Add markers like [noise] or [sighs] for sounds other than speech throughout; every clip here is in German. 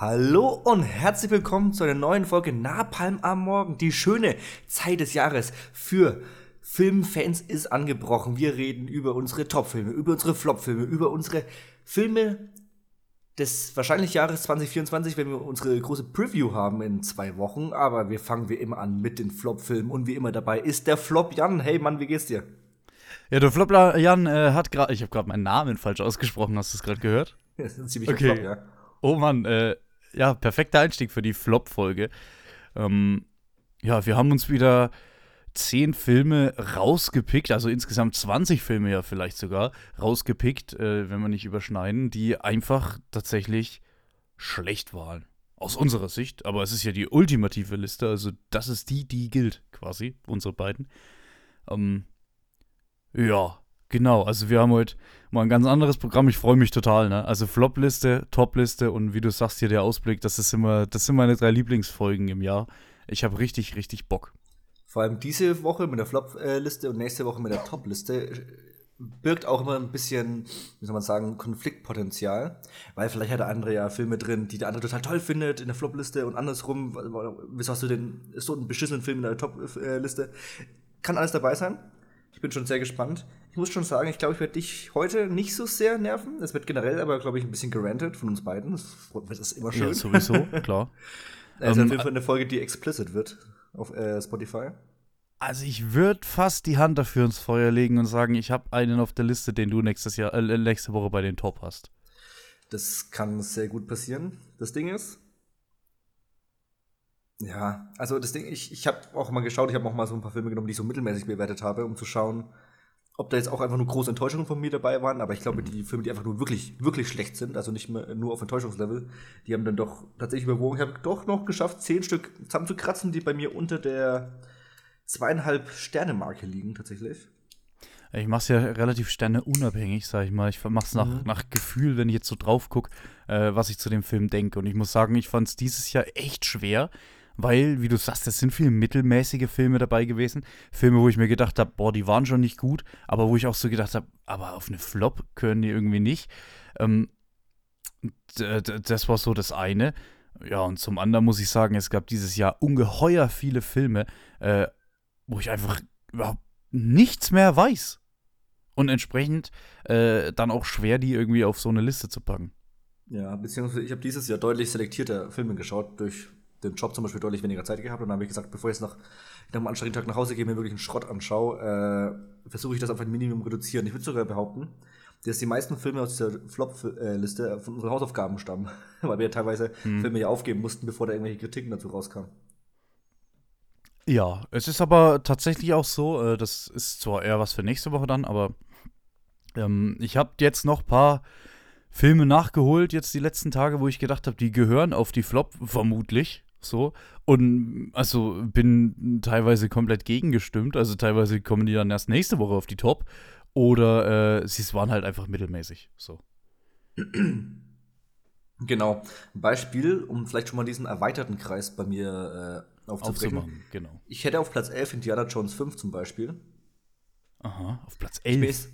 Hallo und herzlich willkommen zu einer neuen Folge Napalm am Morgen. Die schöne Zeit des Jahres für Filmfans ist angebrochen. Wir reden über unsere Topfilme, über unsere Flopfilme, über unsere Filme des wahrscheinlich Jahres 2024, wenn wir unsere große Preview haben in zwei Wochen. Aber wir fangen wie immer an mit den Flopfilmen und wie immer dabei ist der Flop Jan. Hey Mann, wie geht's dir? Ja, der Flop Jan äh, hat gerade, ich habe gerade meinen Namen falsch ausgesprochen, hast du es gerade gehört? [laughs] Das ist ein ziemlich Okay. Flop, ja. Oh Mann, äh, ja, perfekter Einstieg für die Flop-Folge. Ähm, ja, wir haben uns wieder zehn Filme rausgepickt, also insgesamt 20 Filme ja vielleicht sogar rausgepickt, äh, wenn wir nicht überschneiden, die einfach tatsächlich schlecht waren. Aus unserer Sicht, aber es ist ja die ultimative Liste, also das ist die, die gilt quasi, unsere beiden. Ähm, ja, genau, also wir haben heute mal ein ganz anderes Programm. Ich freue mich total, ne? Also Flop-Liste, Top-Liste und wie du sagst hier der Ausblick, das ist immer, das sind meine drei Lieblingsfolgen im Jahr. Ich habe richtig, richtig Bock. Vor allem diese Woche mit der Flop-Liste und nächste Woche mit der Top-Liste äh, birgt auch immer ein bisschen, wie soll man sagen, Konfliktpotenzial. Weil vielleicht hat der andere ja Filme drin, die der andere total toll findet in der Flop-Liste und andersrum, wieso hast du den so einen beschissenen Film in der Top-Liste? Kann alles dabei sein. Ich bin schon sehr gespannt. Ich muss schon sagen, ich glaube, ich werde dich heute nicht so sehr nerven. Es wird generell aber, glaube ich, ein bisschen gerantet von uns beiden. Das das [laughs] ist immer schön. Ja, sowieso, klar. Also Ähm, auf jeden Fall eine Folge, die explicit wird auf äh, Spotify. Also ich würde fast die Hand dafür ins Feuer legen und sagen, ich habe einen auf der Liste, den du nächstes Jahr, äh, nächste Woche bei den Top hast. Das kann sehr gut passieren. Das Ding ist, ja, also das Ding, ich, ich habe auch mal geschaut, ich habe auch mal so ein paar Filme genommen, die ich so mittelmäßig bewertet habe, um zu schauen, ob da jetzt auch einfach nur große Enttäuschungen von mir dabei waren. Aber ich glaube, die Filme, die einfach nur wirklich, wirklich schlecht sind, also nicht mehr nur auf Enttäuschungslevel, die haben dann doch tatsächlich überwogen. Ich habe doch noch geschafft, zehn Stück zusammenzukratzen, die bei mir unter der zweieinhalb Sterne-Marke liegen, tatsächlich. Ich mache es ja relativ sterneunabhängig, sag ich mal. Ich mache es nach, Mhm. nach Gefühl, wenn ich jetzt so drauf gucke, äh, was ich zu dem Film denke. Und ich muss sagen, ich fand es dieses Jahr echt schwer, weil, wie du sagst, es sind viele mittelmäßige Filme dabei gewesen. Filme, wo ich mir gedacht habe, boah, die waren schon nicht gut, aber wo ich auch so gedacht habe, aber auf eine Flop können die irgendwie nicht. Ähm, d- das war so das eine. Ja, und zum anderen muss ich sagen, es gab dieses Jahr ungeheuer viele Filme, äh, wo ich einfach überhaupt nichts mehr weiß. Und entsprechend äh, dann auch schwer, die irgendwie auf so eine Liste zu packen. Ja, beziehungsweise ich habe dieses Jahr deutlich selektierter Filme geschaut, durch den Job zum Beispiel deutlich weniger Zeit gehabt. Und dann habe ich gesagt, bevor ich jetzt nach, nach einem anstrengenden Tag nach Hause gehe, mir wirklich einen Schrott anschaue, äh, versuche ich das auf ein Minimum reduzieren. Ich würde sogar behaupten, dass die meisten Filme aus dieser Flop-Liste von unseren Hausaufgaben stammen, [laughs] weil wir ja teilweise Filme ja aufgeben mussten, bevor da irgendwelche Kritiken dazu rauskamen. Ja, es ist aber tatsächlich auch so, äh, das ist zwar eher was für nächste Woche dann, aber ähm, ich habe jetzt noch ein paar Filme nachgeholt, jetzt die letzten Tage, wo ich gedacht habe, die gehören auf die Flop, vermutlich. So. Und also bin teilweise komplett gegengestimmt. Also teilweise kommen die dann erst nächste Woche auf die Top. Oder äh, sie waren halt einfach mittelmäßig. So. Genau. Ein Beispiel, um vielleicht schon mal diesen erweiterten Kreis bei mir äh, aufzubringen. Aufzumachen, genau. Ich hätte auf Platz 11 Indiana Jones 5 zum Beispiel. Aha, auf Platz Mir 11. ist-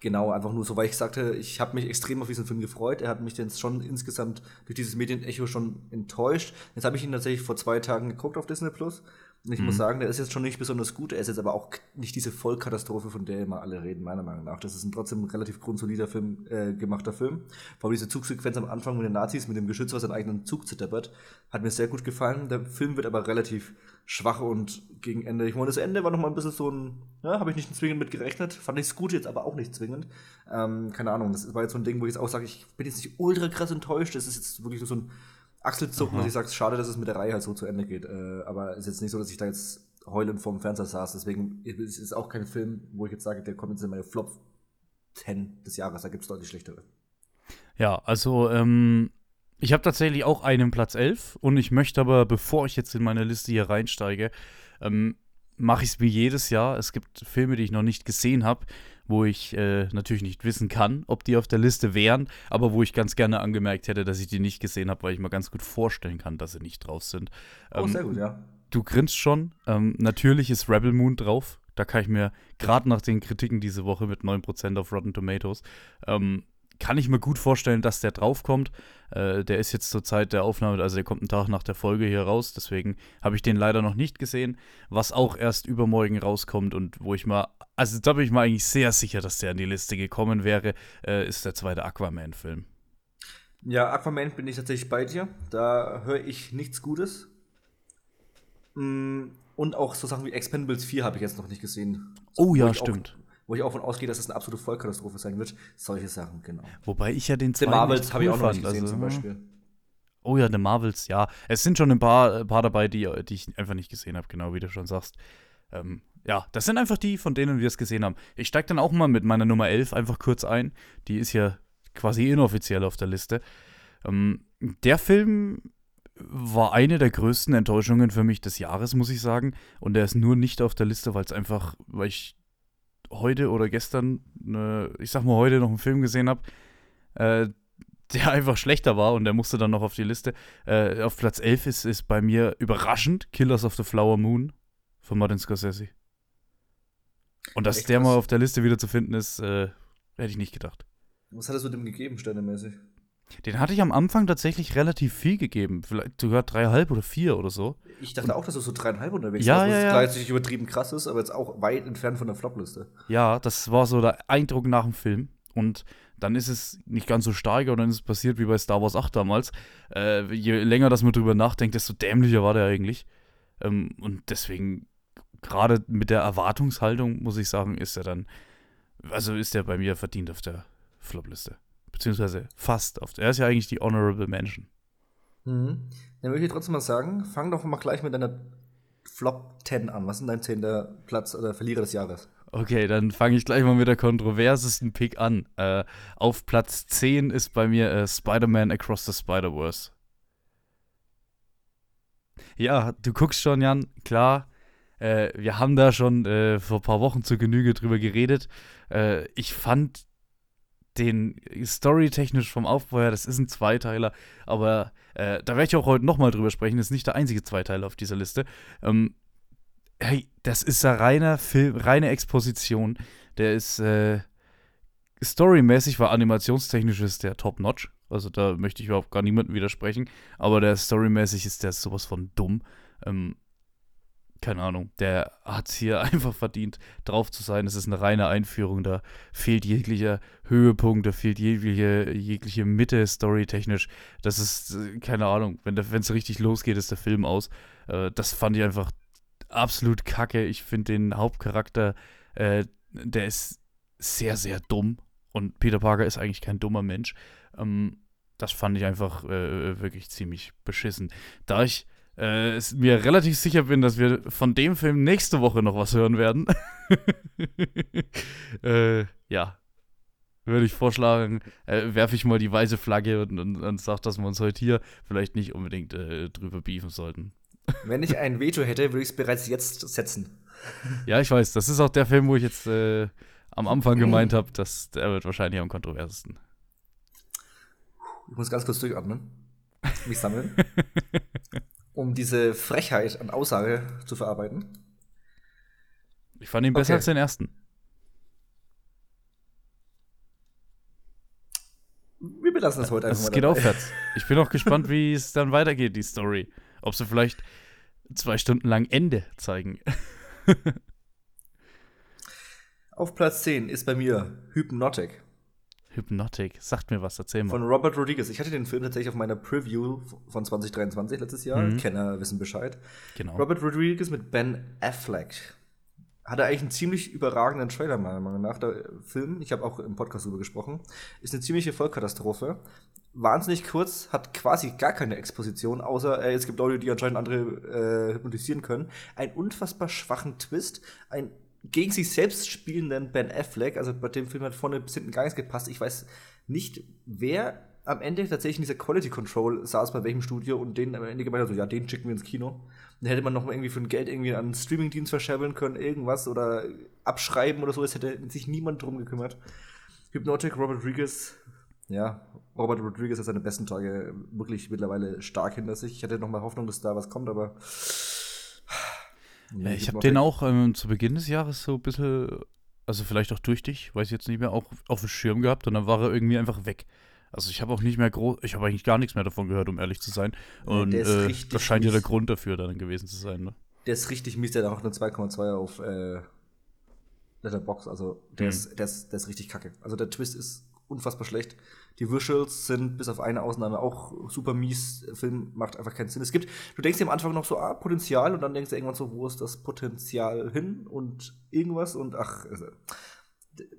Genau, einfach nur so, weil ich sagte, ich habe mich extrem auf diesen Film gefreut. Er hat mich jetzt schon insgesamt durch dieses Medienecho schon enttäuscht. Jetzt habe ich ihn tatsächlich vor zwei Tagen geguckt auf Disney Plus. Und ich muss sagen, der ist jetzt schon nicht besonders gut. Er ist jetzt aber auch nicht diese Vollkatastrophe, von der immer alle reden, meiner Meinung nach. Das ist ein trotzdem relativ grundsolider Film, äh, gemachter Film. Vor allem diese Zugsequenz am Anfang mit den Nazis, mit dem Geschütz, was seinen eigenen Zug zerdeppert, hat mir sehr gut gefallen. Der Film wird aber relativ schwach und gegen Ende. Ich meine, das Ende war noch mal ein bisschen so ein, ja, habe ich nicht zwingend mit gerechnet. Fand ich es gut, jetzt aber auch nicht zwingend. Ähm, keine Ahnung, das war jetzt so ein Ding, wo ich jetzt auch sage, ich bin jetzt nicht ultra krass enttäuscht. Das ist jetzt wirklich nur so ein Achselzucken, dass ich sage, schade, dass es mit der Reihe halt so zu Ende geht. Äh, aber es ist jetzt nicht so, dass ich da jetzt heulend vorm Fernseher saß. Deswegen ist es auch kein Film, wo ich jetzt sage, der kommt jetzt in meine Flop 10 des Jahres. Da gibt es deutlich schlechtere. Ja, also ähm, ich habe tatsächlich auch einen Platz 11 und ich möchte aber, bevor ich jetzt in meine Liste hier reinsteige, ähm, mache ich es wie jedes Jahr. Es gibt Filme, die ich noch nicht gesehen habe, wo ich äh, natürlich nicht wissen kann, ob die auf der Liste wären, aber wo ich ganz gerne angemerkt hätte, dass ich die nicht gesehen habe, weil ich mir ganz gut vorstellen kann, dass sie nicht drauf sind. Oh, Ähm, sehr gut, ja. Du grinst schon. Ähm, natürlich ist Rebel Moon drauf. Da kann ich mir, gerade nach den Kritiken diese Woche mit 9% auf Rotten Tomatoes, ähm, kann ich mir gut vorstellen, dass der draufkommt. Äh, der ist jetzt zur Zeit der Aufnahme, also der kommt einen Tag nach der Folge hier raus, deswegen habe ich den leider noch nicht gesehen, was auch erst übermorgen rauskommt und wo ich mal, also da bin ich mal eigentlich sehr sicher, dass der in die Liste gekommen wäre, äh, ist der zweite Aquaman-Film. Ja, Aquaman bin ich tatsächlich bei dir. Da höre ich nichts Gutes. Mm, und auch so Sachen wie Expendables 4 habe ich jetzt noch nicht gesehen. Oh ja, stimmt. Wo ich auch von ausgehe, dass es eine absolute Vollkatastrophe sein wird. Solche Sachen, genau. Wobei ich ja den The Marvels habe ich auch noch nicht gesehen, also, zum Beispiel. Oh ja, The Marvels, ja. Es sind schon ein paar, ein paar dabei, die, die ich einfach nicht gesehen habe, genau wie du schon sagst. Ähm, ja, das sind einfach die, von denen wir es gesehen haben. Ich steige dann auch mal mit meiner Nummer 11 einfach kurz ein. Die ist ja quasi inoffiziell auf der Liste. Ähm, der Film war eine der größten Enttäuschungen für mich des Jahres, muss ich sagen. Und der ist nur nicht auf der Liste, weil es einfach, weil ich heute oder gestern, ne, ich sag mal heute noch einen Film gesehen habe, äh, der einfach schlechter war und der musste dann noch auf die Liste. Äh, auf Platz 11 ist, ist bei mir überraschend Killers of the Flower Moon von Martin Scorsese. Und dass Echt der mal auf der Liste wieder zu finden ist, äh, hätte ich nicht gedacht. Was hat es mit dem gegeben, sternemäßig? Den hatte ich am Anfang tatsächlich relativ viel gegeben. Vielleicht sogar dreieinhalb oder vier oder so. Ich dachte auch, dass du so dreieinhalb unterwegs ja, warst, ja, ja. gleichzeitig übertrieben krass ist, aber jetzt auch weit entfernt von der Flopliste. Ja, das war so der Eindruck nach dem Film. Und dann ist es nicht ganz so stark, aber dann ist es passiert wie bei Star Wars 8 damals. Äh, je länger dass man drüber nachdenkt, desto dämlicher war der eigentlich. Ähm, und deswegen, gerade mit der Erwartungshaltung, muss ich sagen, ist er dann, also ist er bei mir verdient auf der Flopliste beziehungsweise fast oft. Er ist ja eigentlich die Honorable Mention. Mhm. Dann würde ich trotzdem mal sagen, fang doch mal gleich mit deiner Flop 10 an. Was ist dein 10. Platz oder Verlierer des Jahres? Okay, dann fange ich gleich mal mit der kontroversesten Pick an. Äh, auf Platz 10 ist bei mir äh, Spider-Man Across the Spider-Verse. Ja, du guckst schon, Jan, klar. Äh, wir haben da schon äh, vor ein paar Wochen zur Genüge drüber geredet. Äh, ich fand den storytechnisch vom Aufbau her, das ist ein Zweiteiler, aber äh, da werde ich auch heute nochmal drüber sprechen, das ist nicht der einzige Zweiteiler auf dieser Liste. Ähm, hey, das ist eine reine Film, reine Exposition. Der ist äh, storymäßig, war animationstechnisch ist der top-notch. Also da möchte ich überhaupt gar niemandem widersprechen. Aber der storymäßig ist der sowas von dumm. Ähm, keine Ahnung, der hat es hier [laughs] einfach verdient, drauf zu sein. Es ist eine reine Einführung, da fehlt jeglicher Höhepunkt, da fehlt jegliche, jegliche Mitte storytechnisch. Das ist, äh, keine Ahnung, wenn es richtig losgeht, ist der Film aus. Äh, das fand ich einfach absolut kacke. Ich finde den Hauptcharakter, äh, der ist sehr, sehr dumm. Und Peter Parker ist eigentlich kein dummer Mensch. Ähm, das fand ich einfach äh, wirklich ziemlich beschissen. Da ich äh, mir relativ sicher bin, dass wir von dem Film nächste Woche noch was hören werden. [laughs] äh, ja. Würde ich vorschlagen, äh, werfe ich mal die weiße Flagge und, und, und sage, dass wir uns heute hier vielleicht nicht unbedingt äh, drüber beefen sollten. [laughs] Wenn ich ein Veto hätte, würde ich es bereits jetzt setzen. Ja, ich weiß. Das ist auch der Film, wo ich jetzt äh, am Anfang gemeint habe, dass der wird wahrscheinlich am kontroversesten. Ich muss ganz kurz durchatmen. Mich sammeln. [laughs] um diese Frechheit an Aussage zu verarbeiten. Ich fand ihn besser okay. als den ersten. Wir belassen das heute einfach es mal. Es geht dabei. aufwärts. Ich bin auch gespannt, wie [laughs] es dann weitergeht, die Story. Ob sie vielleicht zwei Stunden lang Ende zeigen. Auf Platz 10 ist bei mir Hypnotic. Hypnotic. Sagt mir was, erzähl mal. Von Robert Rodriguez. Ich hatte den Film tatsächlich auf meiner Preview von 2023 letztes Jahr. Mhm. Kenner wissen Bescheid. Genau. Robert Rodriguez mit Ben Affleck. Hatte eigentlich einen ziemlich überragenden Trailer, meiner Meinung nach. Der Film, ich habe auch im Podcast darüber gesprochen, ist eine ziemliche Vollkatastrophe. Wahnsinnig kurz, hat quasi gar keine Exposition, außer äh, es gibt Leute, die anscheinend andere äh, hypnotisieren können. Einen unfassbar schwachen Twist, ein gegen sich selbst spielenden Ben Affleck, also bei dem Film hat vorne bis hinten gar nichts gepasst. Ich weiß nicht, wer am Ende tatsächlich in dieser Quality Control saß, bei welchem Studio und den am Ende gemeint hat, so, ja, den schicken wir ins Kino. Dann hätte man noch mal irgendwie für ein Geld irgendwie an einen Streamingdienst verscherbeln können, irgendwas oder abschreiben oder so. Es hätte sich niemand drum gekümmert. Hypnotic, Robert Rodriguez, ja, Robert Rodriguez hat seine besten Tage wirklich mittlerweile stark hinter sich. Ich hatte noch mal Hoffnung, dass da was kommt, aber Nee, ich habe den auch ähm, zu Beginn des Jahres so ein bisschen also vielleicht auch durch dich, weiß ich jetzt nicht mehr, auch auf dem Schirm gehabt und dann war er irgendwie einfach weg. Also ich habe auch nicht mehr groß, ich habe eigentlich gar nichts mehr davon gehört, um ehrlich zu sein. Und äh, das scheint ja der Grund dafür dann gewesen zu sein. Ne? Der ist richtig mies, der hat auch eine 2,2 auf äh, Letterbox. Also der, mhm. ist, der, ist, der ist richtig kacke. Also der Twist ist unfassbar schlecht. Die Visuals sind bis auf eine Ausnahme auch super mies. Film macht einfach keinen Sinn. Es gibt, du denkst dir am Anfang noch so, ah, Potenzial und dann denkst du irgendwann so, wo ist das Potenzial hin und irgendwas und ach, also,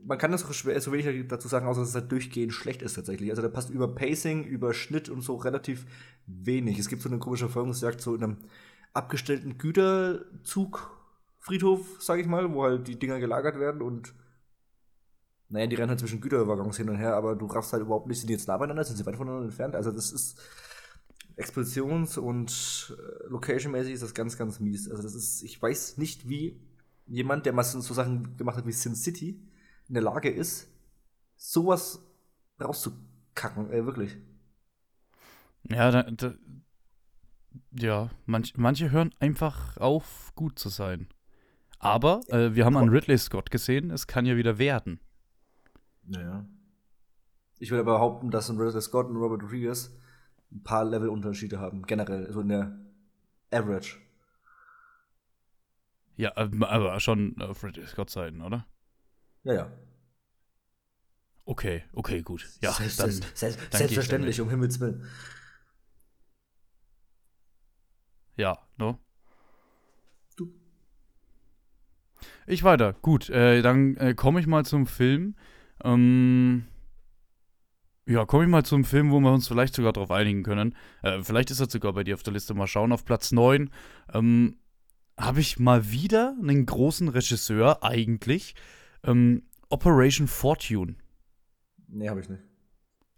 man kann das so schwer, so wenig dazu sagen, außer dass es halt durchgehend schlecht ist tatsächlich. Also da passt über Pacing, über Schnitt und so relativ wenig. Es gibt so eine komische Verfolgungsjagd so in einem abgestellten Güterzugfriedhof, sag ich mal, wo halt die Dinger gelagert werden und naja, die rennen halt zwischen Güterwaggons hin und her, aber du raffst halt überhaupt nicht, sind die jetzt nah beieinander, sind sie weit voneinander entfernt? Also das ist Expeditions- und äh, Location-mäßig ist das ganz, ganz mies. Also das ist, ich weiß nicht, wie jemand, der mal so Sachen gemacht hat wie Sin City, in der Lage ist, sowas rauszukacken, äh, wirklich. Ja, da, da, ja, manch, manche hören einfach auf, gut zu sein. Aber äh, wir haben an Ridley Scott gesehen, es kann ja wieder werden. Naja. Ich würde behaupten, dass ein Ridley Scott und Robert Rodriguez ein paar Levelunterschiede haben, generell, so in der Average. Ja, aber schon auf Ridley Scott Seiten, oder? Ja, ja. Okay, okay, gut. Ja, selbst, dann, selbst, dann selbstverständlich, um Himmels Willen. Ja, ne? Du. Ich weiter. Gut, äh, dann äh, komme ich mal zum Film. Ähm, ja, komme ich mal zum Film, wo wir uns vielleicht sogar darauf einigen können. Äh, vielleicht ist er sogar bei dir auf der Liste. Mal schauen. Auf Platz 9 ähm, habe ich mal wieder einen großen Regisseur, eigentlich. Ähm, Operation Fortune. Nee, habe ich nicht.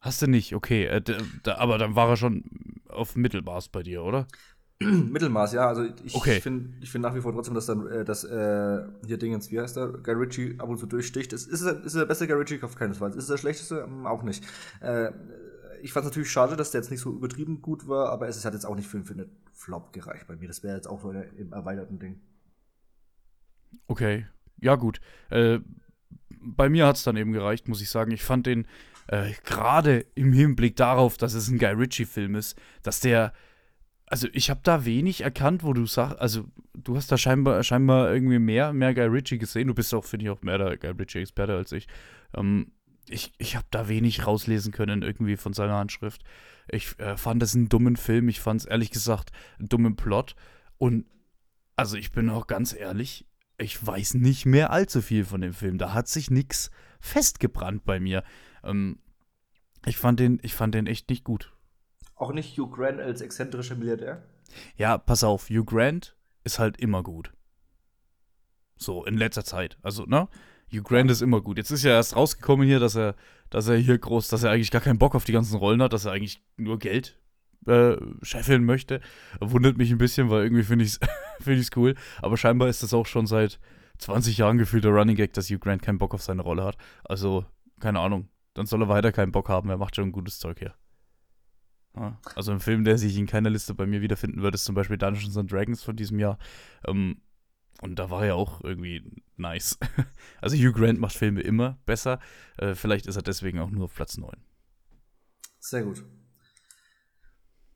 Hast du nicht? Okay. Äh, da, aber dann war er schon auf Mittelmaß bei dir, oder? [clears throat] Mittelmaß, ja. Also ich okay. finde ich find nach wie vor trotzdem, dass dann äh, dass, äh, hier Dingens, wie heißt der, Guy Ritchie ab und zu durchsticht. Ist, ist, ist der beste Guy Ritchie auf keinen Fall. Ist es der schlechteste? Ähm, auch nicht. Äh, ich fand es natürlich schade, dass der jetzt nicht so übertrieben gut war, aber es hat jetzt auch nicht für, für einen Flop gereicht bei mir. Das wäre jetzt auch so im erweiterten Ding. Okay, ja gut. Äh, bei mir hat es dann eben gereicht, muss ich sagen. Ich fand den äh, gerade im Hinblick darauf, dass es ein Guy Ritchie-Film ist, dass der also ich habe da wenig erkannt, wo du sagst, also du hast da scheinbar, scheinbar irgendwie mehr, mehr Guy Ritchie gesehen. Du bist auch, finde ich, auch mehr der Guy Ritchie-Experte als ich. Ähm, ich ich habe da wenig rauslesen können irgendwie von seiner Handschrift. Ich äh, fand es einen dummen Film. Ich fand es ehrlich gesagt einen dummen Plot. Und also ich bin auch ganz ehrlich, ich weiß nicht mehr allzu viel von dem Film. Da hat sich nichts festgebrannt bei mir. Ähm, ich fand den, ich fand den echt nicht gut. Auch nicht Hugh Grant als exzentrischer Milliardär? Ja, pass auf, Hugh Grant ist halt immer gut. So, in letzter Zeit. Also, ne? Hugh Grant ist immer gut. Jetzt ist ja erst rausgekommen hier, dass er, dass er hier groß, dass er eigentlich gar keinen Bock auf die ganzen Rollen hat, dass er eigentlich nur Geld äh, scheffeln möchte. Wundert mich ein bisschen, weil irgendwie finde ich es [laughs] find cool. Aber scheinbar ist das auch schon seit 20 Jahren gefühlt der Running Gag, dass Hugh Grant keinen Bock auf seine Rolle hat. Also, keine Ahnung. Dann soll er weiter keinen Bock haben. Er macht schon gutes Zeug hier. Also ein Film, der sich in keiner Liste bei mir wiederfinden wird, ist zum Beispiel Dungeons and Dragons von diesem Jahr. Ähm, und da war er auch irgendwie nice. [laughs] Also Hugh Grant macht Filme immer besser. Äh, vielleicht ist er deswegen auch nur auf Platz 9. Sehr gut.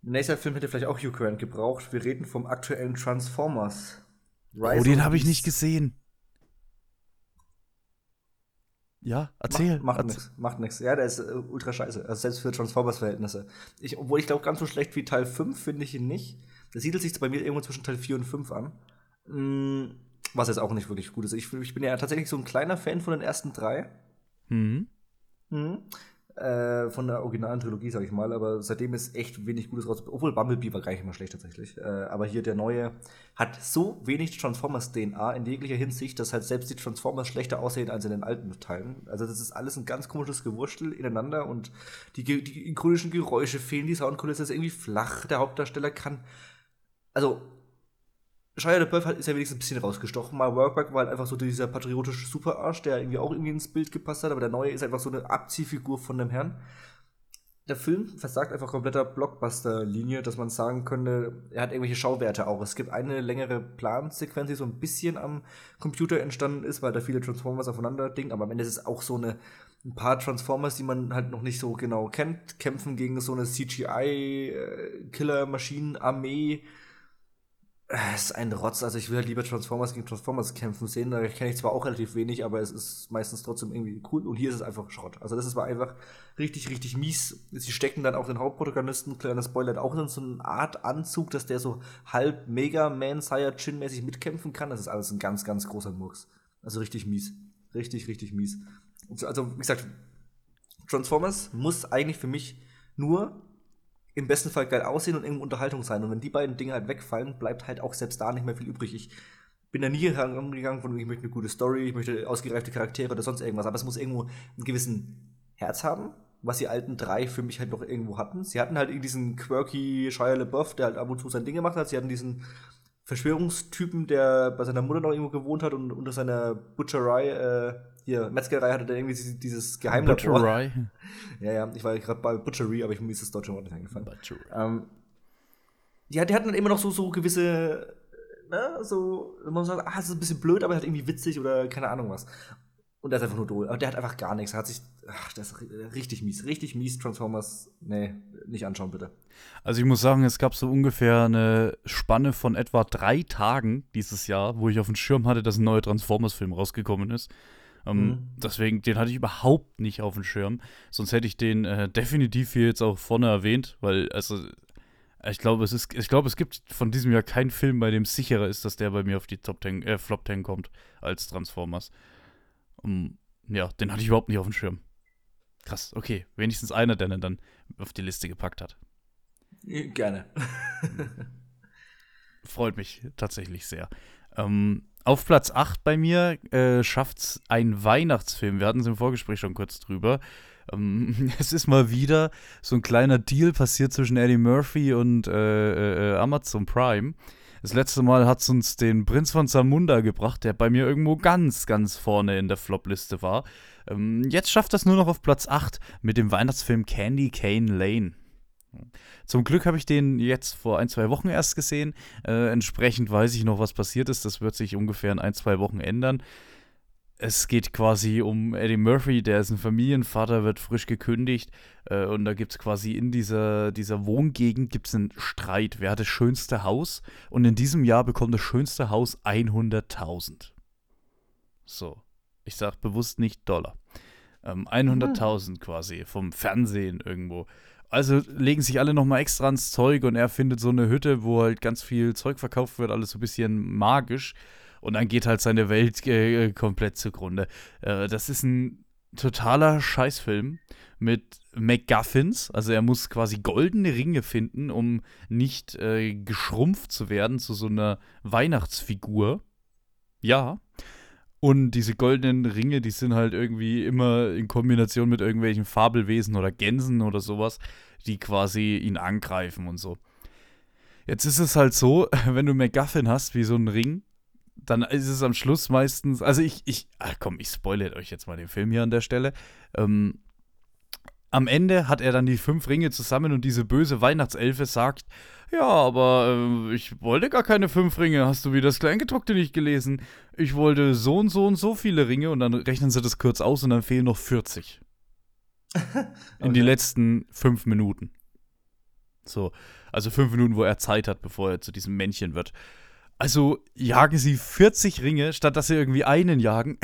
Nächster Film hätte vielleicht auch Hugh Grant gebraucht. Wir reden vom aktuellen Transformers. Rise oh, den habe ich nicht gesehen. Ja, erzähl. Macht, macht nichts. Macht nichts. Ja, der ist äh, ultra scheiße. Also selbst für Transformers-Verhältnisse. Ich, obwohl ich glaube, ganz so schlecht wie Teil 5 finde ich ihn nicht. Der siedelt sich bei mir irgendwo zwischen Teil 4 und 5 an. Mhm. Was jetzt auch nicht wirklich gut ist. Ich, ich, bin ja tatsächlich so ein kleiner Fan von den ersten drei. Mhm. Mhm. Äh, von der originalen Trilogie, sag ich mal, aber seitdem ist echt wenig Gutes raus. Obwohl Bumblebee war gar nicht immer schlecht tatsächlich. Äh, aber hier der neue hat so wenig Transformers-DNA in jeglicher Hinsicht, dass halt selbst die Transformers schlechter aussehen als in den alten Teilen. Also das ist alles ein ganz komisches Gewurstel ineinander und die, die ikonischen Geräusche fehlen, die Soundkulisse ist irgendwie flach. Der Hauptdarsteller kann. Also, Shia LaBeouf ist ja wenigstens ein bisschen rausgestochen. Mal Workback war halt einfach so dieser patriotische Superarsch, der irgendwie auch irgendwie ins Bild gepasst hat, aber der neue ist einfach so eine Abziehfigur von dem Herrn. der Film versagt einfach kompletter Blockbuster-Linie, dass man sagen könnte, er hat irgendwelche Schauwerte auch. Es gibt eine längere Plansequenz, die so ein bisschen am Computer entstanden ist, weil da viele Transformers aufeinander dingen, aber am Ende ist es auch so eine ein paar Transformers, die man halt noch nicht so genau kennt, kämpfen gegen so eine CGI-Killer-Maschinen-Armee. Äh, es ist ein Rotz, also ich will halt lieber Transformers gegen Transformers kämpfen sehen. Da kenne ich zwar auch relativ wenig, aber es ist meistens trotzdem irgendwie cool. Und hier ist es einfach Schrott. Also das war einfach richtig, richtig mies. Sie stecken dann auch den Hauptprotagonisten, kleiner Spoiler, auch in so eine Art Anzug, dass der so halb Mega Man Saiyajin mäßig mitkämpfen kann. Das ist alles ein ganz, ganz großer Murks. Also richtig mies. Richtig, richtig mies. Also wie gesagt, Transformers muss eigentlich für mich nur im besten Fall geil aussehen und irgendwo Unterhaltung sein. Und wenn die beiden Dinge halt wegfallen, bleibt halt auch selbst da nicht mehr viel übrig. Ich bin da nie herangegangen von, ich möchte eine gute Story, ich möchte ausgereifte Charaktere oder sonst irgendwas. Aber es muss irgendwo einen gewissen Herz haben, was die alten drei für mich halt noch irgendwo hatten. Sie hatten halt diesen quirky Shia LaBeouf, der halt ab und zu sein Ding gemacht hat. Sie hatten diesen Verschwörungstypen, der bei seiner Mutter noch irgendwo gewohnt hat und unter seiner Butcherei äh, hier, Metzgerei hatte der irgendwie dieses Geheimlabor. Butcherei. Ja, ja, ich war gerade bei Butchery, aber ich, mir ist das deutsche Wort nicht eingefallen. Butchery. Ähm, ja, die hatten dann immer noch so, so gewisse, ne, so, man sagt, ah, das ist ein bisschen blöd, aber halt irgendwie witzig oder keine Ahnung was. Und der ist einfach nur doof. Aber der hat einfach gar nichts. Er hat sich, ach, das ist richtig mies. Richtig mies Transformers. Nee, nicht anschauen, bitte. Also ich muss sagen, es gab so ungefähr eine Spanne von etwa drei Tagen dieses Jahr, wo ich auf dem Schirm hatte, dass ein neuer Transformers-Film rausgekommen ist. Ähm, mhm. Deswegen, den hatte ich überhaupt nicht auf dem Schirm. Sonst hätte ich den äh, definitiv hier jetzt auch vorne erwähnt, weil, also, ich glaube, es ist, ich glaube, es gibt von diesem Jahr keinen Film, bei dem es sicherer ist, dass der bei mir auf die Top 10, äh, Flop 10 kommt, als Transformers. Um, ja, den hatte ich überhaupt nicht auf dem Schirm. Krass, okay. Wenigstens einer, der dann auf die Liste gepackt hat. Gerne. [laughs] Freut mich tatsächlich sehr. Ähm, auf Platz 8 bei mir äh, schafft es ein Weihnachtsfilm. Wir hatten es im Vorgespräch schon kurz drüber. Ähm, [laughs] es ist mal wieder so ein kleiner Deal passiert zwischen Eddie Murphy und äh, äh, Amazon Prime. Das letzte Mal hat es uns den Prinz von Zamunda gebracht, der bei mir irgendwo ganz, ganz vorne in der Flop-Liste war. Ähm, jetzt schafft das nur noch auf Platz 8 mit dem Weihnachtsfilm Candy Cane Lane. Zum Glück habe ich den jetzt vor ein, zwei Wochen erst gesehen. Äh, entsprechend weiß ich noch, was passiert ist. Das wird sich ungefähr in ein, zwei Wochen ändern. Es geht quasi um Eddie Murphy, der ist ein Familienvater, wird frisch gekündigt. Äh, und da gibt es quasi in dieser, dieser Wohngegend gibt's einen Streit. Wer hat das schönste Haus? Und in diesem Jahr bekommt das schönste Haus 100.000. So. Ich sage bewusst nicht Dollar. Ähm, 100.000 mhm. quasi vom Fernsehen irgendwo. Also legen sich alle nochmal extra ans Zeug und er findet so eine Hütte, wo halt ganz viel Zeug verkauft wird, alles so ein bisschen magisch. Und dann geht halt seine Welt äh, komplett zugrunde. Äh, das ist ein totaler Scheißfilm mit MacGuffins. Also er muss quasi goldene Ringe finden, um nicht äh, geschrumpft zu werden zu so einer Weihnachtsfigur. Ja. Und diese goldenen Ringe, die sind halt irgendwie immer in Kombination mit irgendwelchen Fabelwesen oder Gänsen oder sowas, die quasi ihn angreifen und so. Jetzt ist es halt so, [laughs] wenn du MacGuffin hast, wie so ein Ring, dann ist es am Schluss meistens, also ich, ich, ach komm, ich spoilere euch jetzt mal den Film hier an der Stelle. Ähm, am Ende hat er dann die fünf Ringe zusammen und diese böse Weihnachtselfe sagt, ja, aber äh, ich wollte gar keine fünf Ringe. Hast du wie das Kleingedruckte nicht gelesen? Ich wollte so und so und so viele Ringe und dann rechnen sie das kurz aus und dann fehlen noch 40. okay. [laughs] In die letzten fünf Minuten. So, also fünf Minuten, wo er Zeit hat, bevor er zu diesem Männchen wird. Also jagen sie 40 Ringe, statt dass sie irgendwie einen jagen.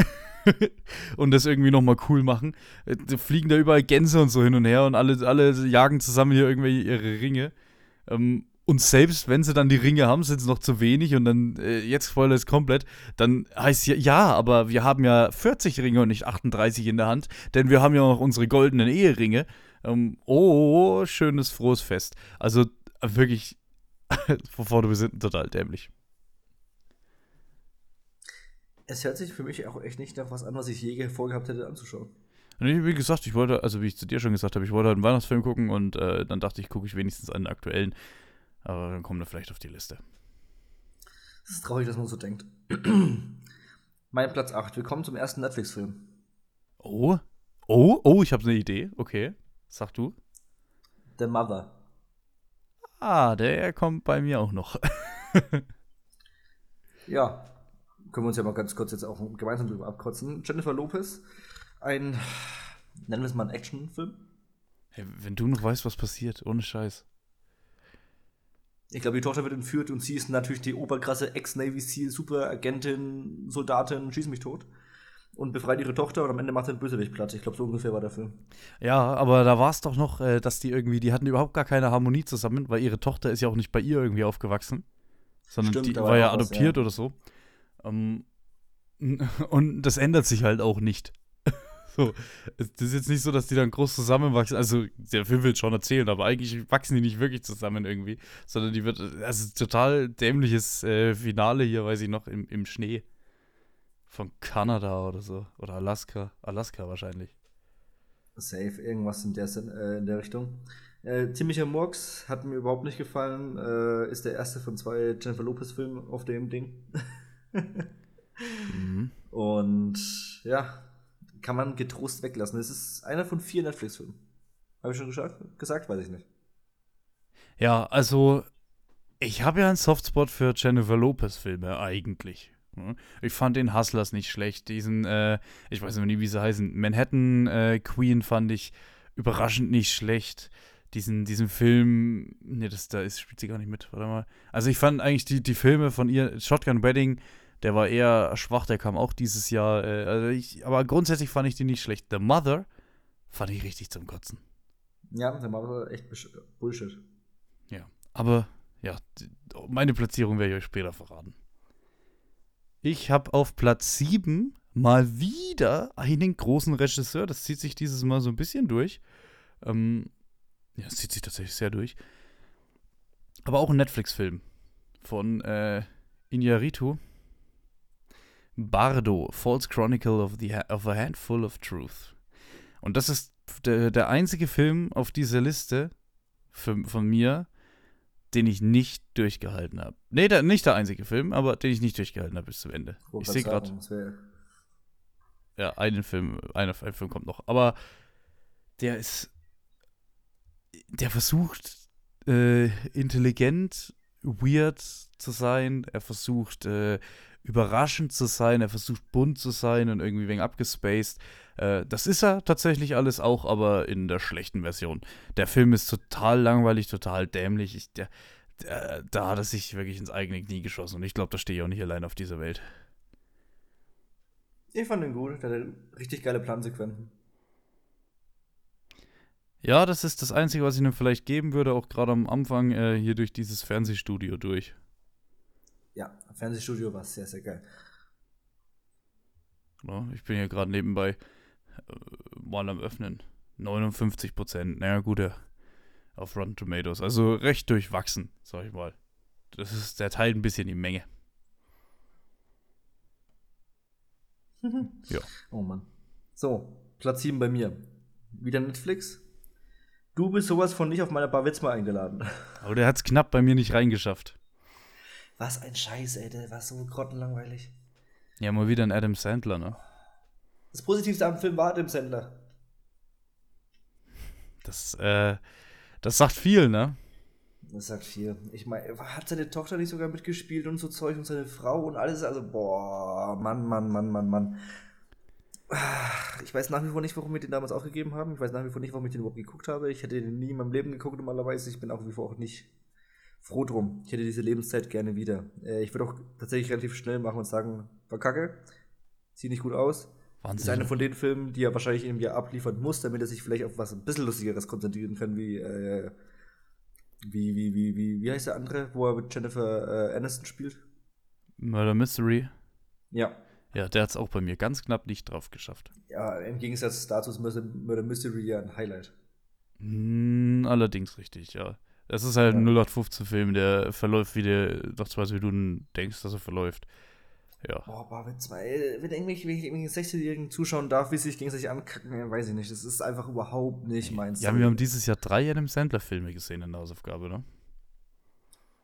[laughs] und das irgendwie nochmal cool machen. Da fliegen da überall Gänse und so hin und her und alle, alle jagen zusammen hier irgendwie ihre Ringe. Ähm, und selbst wenn sie dann die Ringe haben, sind es noch zu wenig und dann, äh, jetzt spoiler es komplett, dann heißt ja, ja, aber wir haben ja 40 Ringe und nicht 38 in der Hand, denn wir haben ja noch unsere goldenen Eheringe. Ähm, oh, schönes, frohes Fest. Also wirklich, [laughs] von vorne bis hinten total dämlich. Es hört sich für mich auch echt nicht nach was an, was ich je vorgehabt hätte anzuschauen. Wie gesagt, ich wollte, also wie ich zu dir schon gesagt habe, ich wollte halt einen Weihnachtsfilm gucken und äh, dann dachte ich, gucke ich wenigstens einen aktuellen. Aber dann kommen wir vielleicht auf die Liste. Das ist traurig, dass man so denkt. [clears throat] mein Platz 8. Willkommen zum ersten Netflix-Film. Oh? Oh, oh, ich habe eine Idee. Okay. Sag du. The Mother. Ah, der kommt bei mir auch noch. [laughs] ja, können wir uns ja mal ganz kurz jetzt auch gemeinsam drüber abkotzen. Jennifer Lopez, ein, nennen wir es mal einen Actionfilm. Hey, wenn du noch weißt, was passiert, ohne Scheiß. Ich glaube, die Tochter wird entführt und sie ist natürlich die oberkrasse Ex-Navy SEAL, Superagentin, Soldatin, schieß mich tot. Und befreit ihre Tochter und am Ende macht er den Bösewicht platt. Ich glaube, so ungefähr war der Film. Ja, aber da war es doch noch, äh, dass die irgendwie, die hatten überhaupt gar keine Harmonie zusammen, weil ihre Tochter ist ja auch nicht bei ihr irgendwie aufgewachsen. Sondern Stimmt, die war ja adoptiert was, ja. oder so. Um, ähm, [laughs] und das ändert sich halt auch nicht. [laughs] So, es ist jetzt nicht so, dass die dann groß zusammenwachsen. Also, der Film will schon erzählen, aber eigentlich wachsen die nicht wirklich zusammen irgendwie. Sondern die wird, also total dämliches äh, Finale hier, weiß ich noch, im, im Schnee. Von Kanada oder so. Oder Alaska. Alaska wahrscheinlich. Safe, irgendwas in der, äh, in der Richtung. Äh, Ziemlicher Murks hat mir überhaupt nicht gefallen. Äh, ist der erste von zwei Jennifer Lopez-Filmen auf dem Ding. [laughs] mhm. Und ja, kann man getrost weglassen. Es ist einer von vier Netflix-Filmen. Habe ich schon gesagt? gesagt? Weiß ich nicht. Ja, also ich habe ja einen Softspot für Jennifer Lopez-Filme eigentlich. Ich fand den Hustlers nicht schlecht. Diesen, äh, ich weiß nicht, wie sie heißen. Manhattan äh, Queen fand ich überraschend nicht schlecht. Diesen, diesen Film, ne, das da ist, spielt sie gar nicht mit, warte mal. Also ich fand eigentlich die, die Filme von ihr, Shotgun Wedding, der war eher schwach, der kam auch dieses Jahr. Äh, also ich, aber grundsätzlich fand ich die nicht schlecht. The Mother fand ich richtig zum Kotzen. Ja, The Mother echt Bullshit. Ja, aber ja, meine Platzierung werde ich euch später verraten. Ich habe auf Platz 7 mal wieder einen großen Regisseur. Das zieht sich dieses Mal so ein bisschen durch. Ähm, ja, es zieht sich tatsächlich sehr durch. Aber auch ein Netflix-Film von äh, Iñárritu. Bardo, False Chronicle of, the, of a Handful of Truth. Und das ist der, der einzige Film auf dieser Liste für, von mir, den ich nicht durchgehalten habe. Nee, der, nicht der einzige Film, aber den ich nicht durchgehalten habe bis zum Ende. Ich, ich sehe gerade. Ja, einen Film, einer, ein Film kommt noch. Aber der ist. Der versucht, äh, intelligent, weird zu sein. Er versucht, äh, überraschend zu sein, er versucht bunt zu sein und irgendwie wegen abgespaced. Äh, das ist er tatsächlich alles auch, aber in der schlechten Version. Der Film ist total langweilig, total dämlich. Ich, der, der, da hat er sich wirklich ins eigene Knie geschossen und ich glaube, da stehe ich auch nicht allein auf dieser Welt. Ich fand ihn gut, der hatte richtig geile Plansequenzen. Ja, das ist das Einzige, was ich ihm vielleicht geben würde, auch gerade am Anfang äh, hier durch dieses Fernsehstudio durch ja, Fernsehstudio war sehr, sehr geil. Ja, ich bin hier gerade nebenbei äh, mal am Öffnen. 59 Prozent. Naja, gut, auf Rotten Tomatoes. Also recht durchwachsen, sag ich mal. Das ist, der teilt ein bisschen die Menge. [laughs] ja. Oh Mann. So, Platz 7 bei mir. Wieder Netflix. Du bist sowas von nicht auf meiner Bar Witzma eingeladen. Aber der hat es knapp bei mir nicht reingeschafft. Was ein Scheiß, ey, der war so grottenlangweilig. Ja, mal wieder ein Adam Sandler, ne? Das Positivste am Film war Adam Sandler. Das, äh, das sagt viel, ne? Das sagt viel. Ich meine, hat seine Tochter nicht sogar mitgespielt und so Zeug und seine Frau und alles? Also, boah, Mann, Mann, Mann, Mann, Mann. Ich weiß nach wie vor nicht, warum wir den damals aufgegeben haben. Ich weiß nach wie vor nicht, warum ich den überhaupt geguckt habe. Ich hätte den nie in meinem Leben geguckt normalerweise. Ich bin auch wie vor auch nicht froh drum. Ich hätte diese Lebenszeit gerne wieder. Äh, ich würde auch tatsächlich relativ schnell machen und sagen, war kacke, sieht nicht gut aus. Wahnsinn. Ist einer von den Filmen, die er wahrscheinlich im Jahr abliefern muss, damit er sich vielleicht auf was ein bisschen Lustigeres konzentrieren kann, wie, äh, wie, wie, wie, wie, wie heißt der andere, wo er mit Jennifer äh, Aniston spielt? Murder Mystery. Ja. Ja, der hat es auch bei mir ganz knapp nicht drauf geschafft. Ja, im Gegensatz dazu ist Murder Mystery ja ein Highlight. Mm, allerdings richtig, ja. Das ist halt ja. ein 0815-Film, der verläuft, wie du nach 20 Minuten denkst, dass er verläuft. Ja. Boah, Barbie 2, wenn irgendwelche, irgendwelche 16-Jährigen zuschauen darf, wie sie sich gegenseitig ankacken, weiß ich nicht. Das ist einfach überhaupt nicht meins. Ja, wir haben dieses Jahr drei Adam Sandler-Filme gesehen in der Hausaufgabe, ne?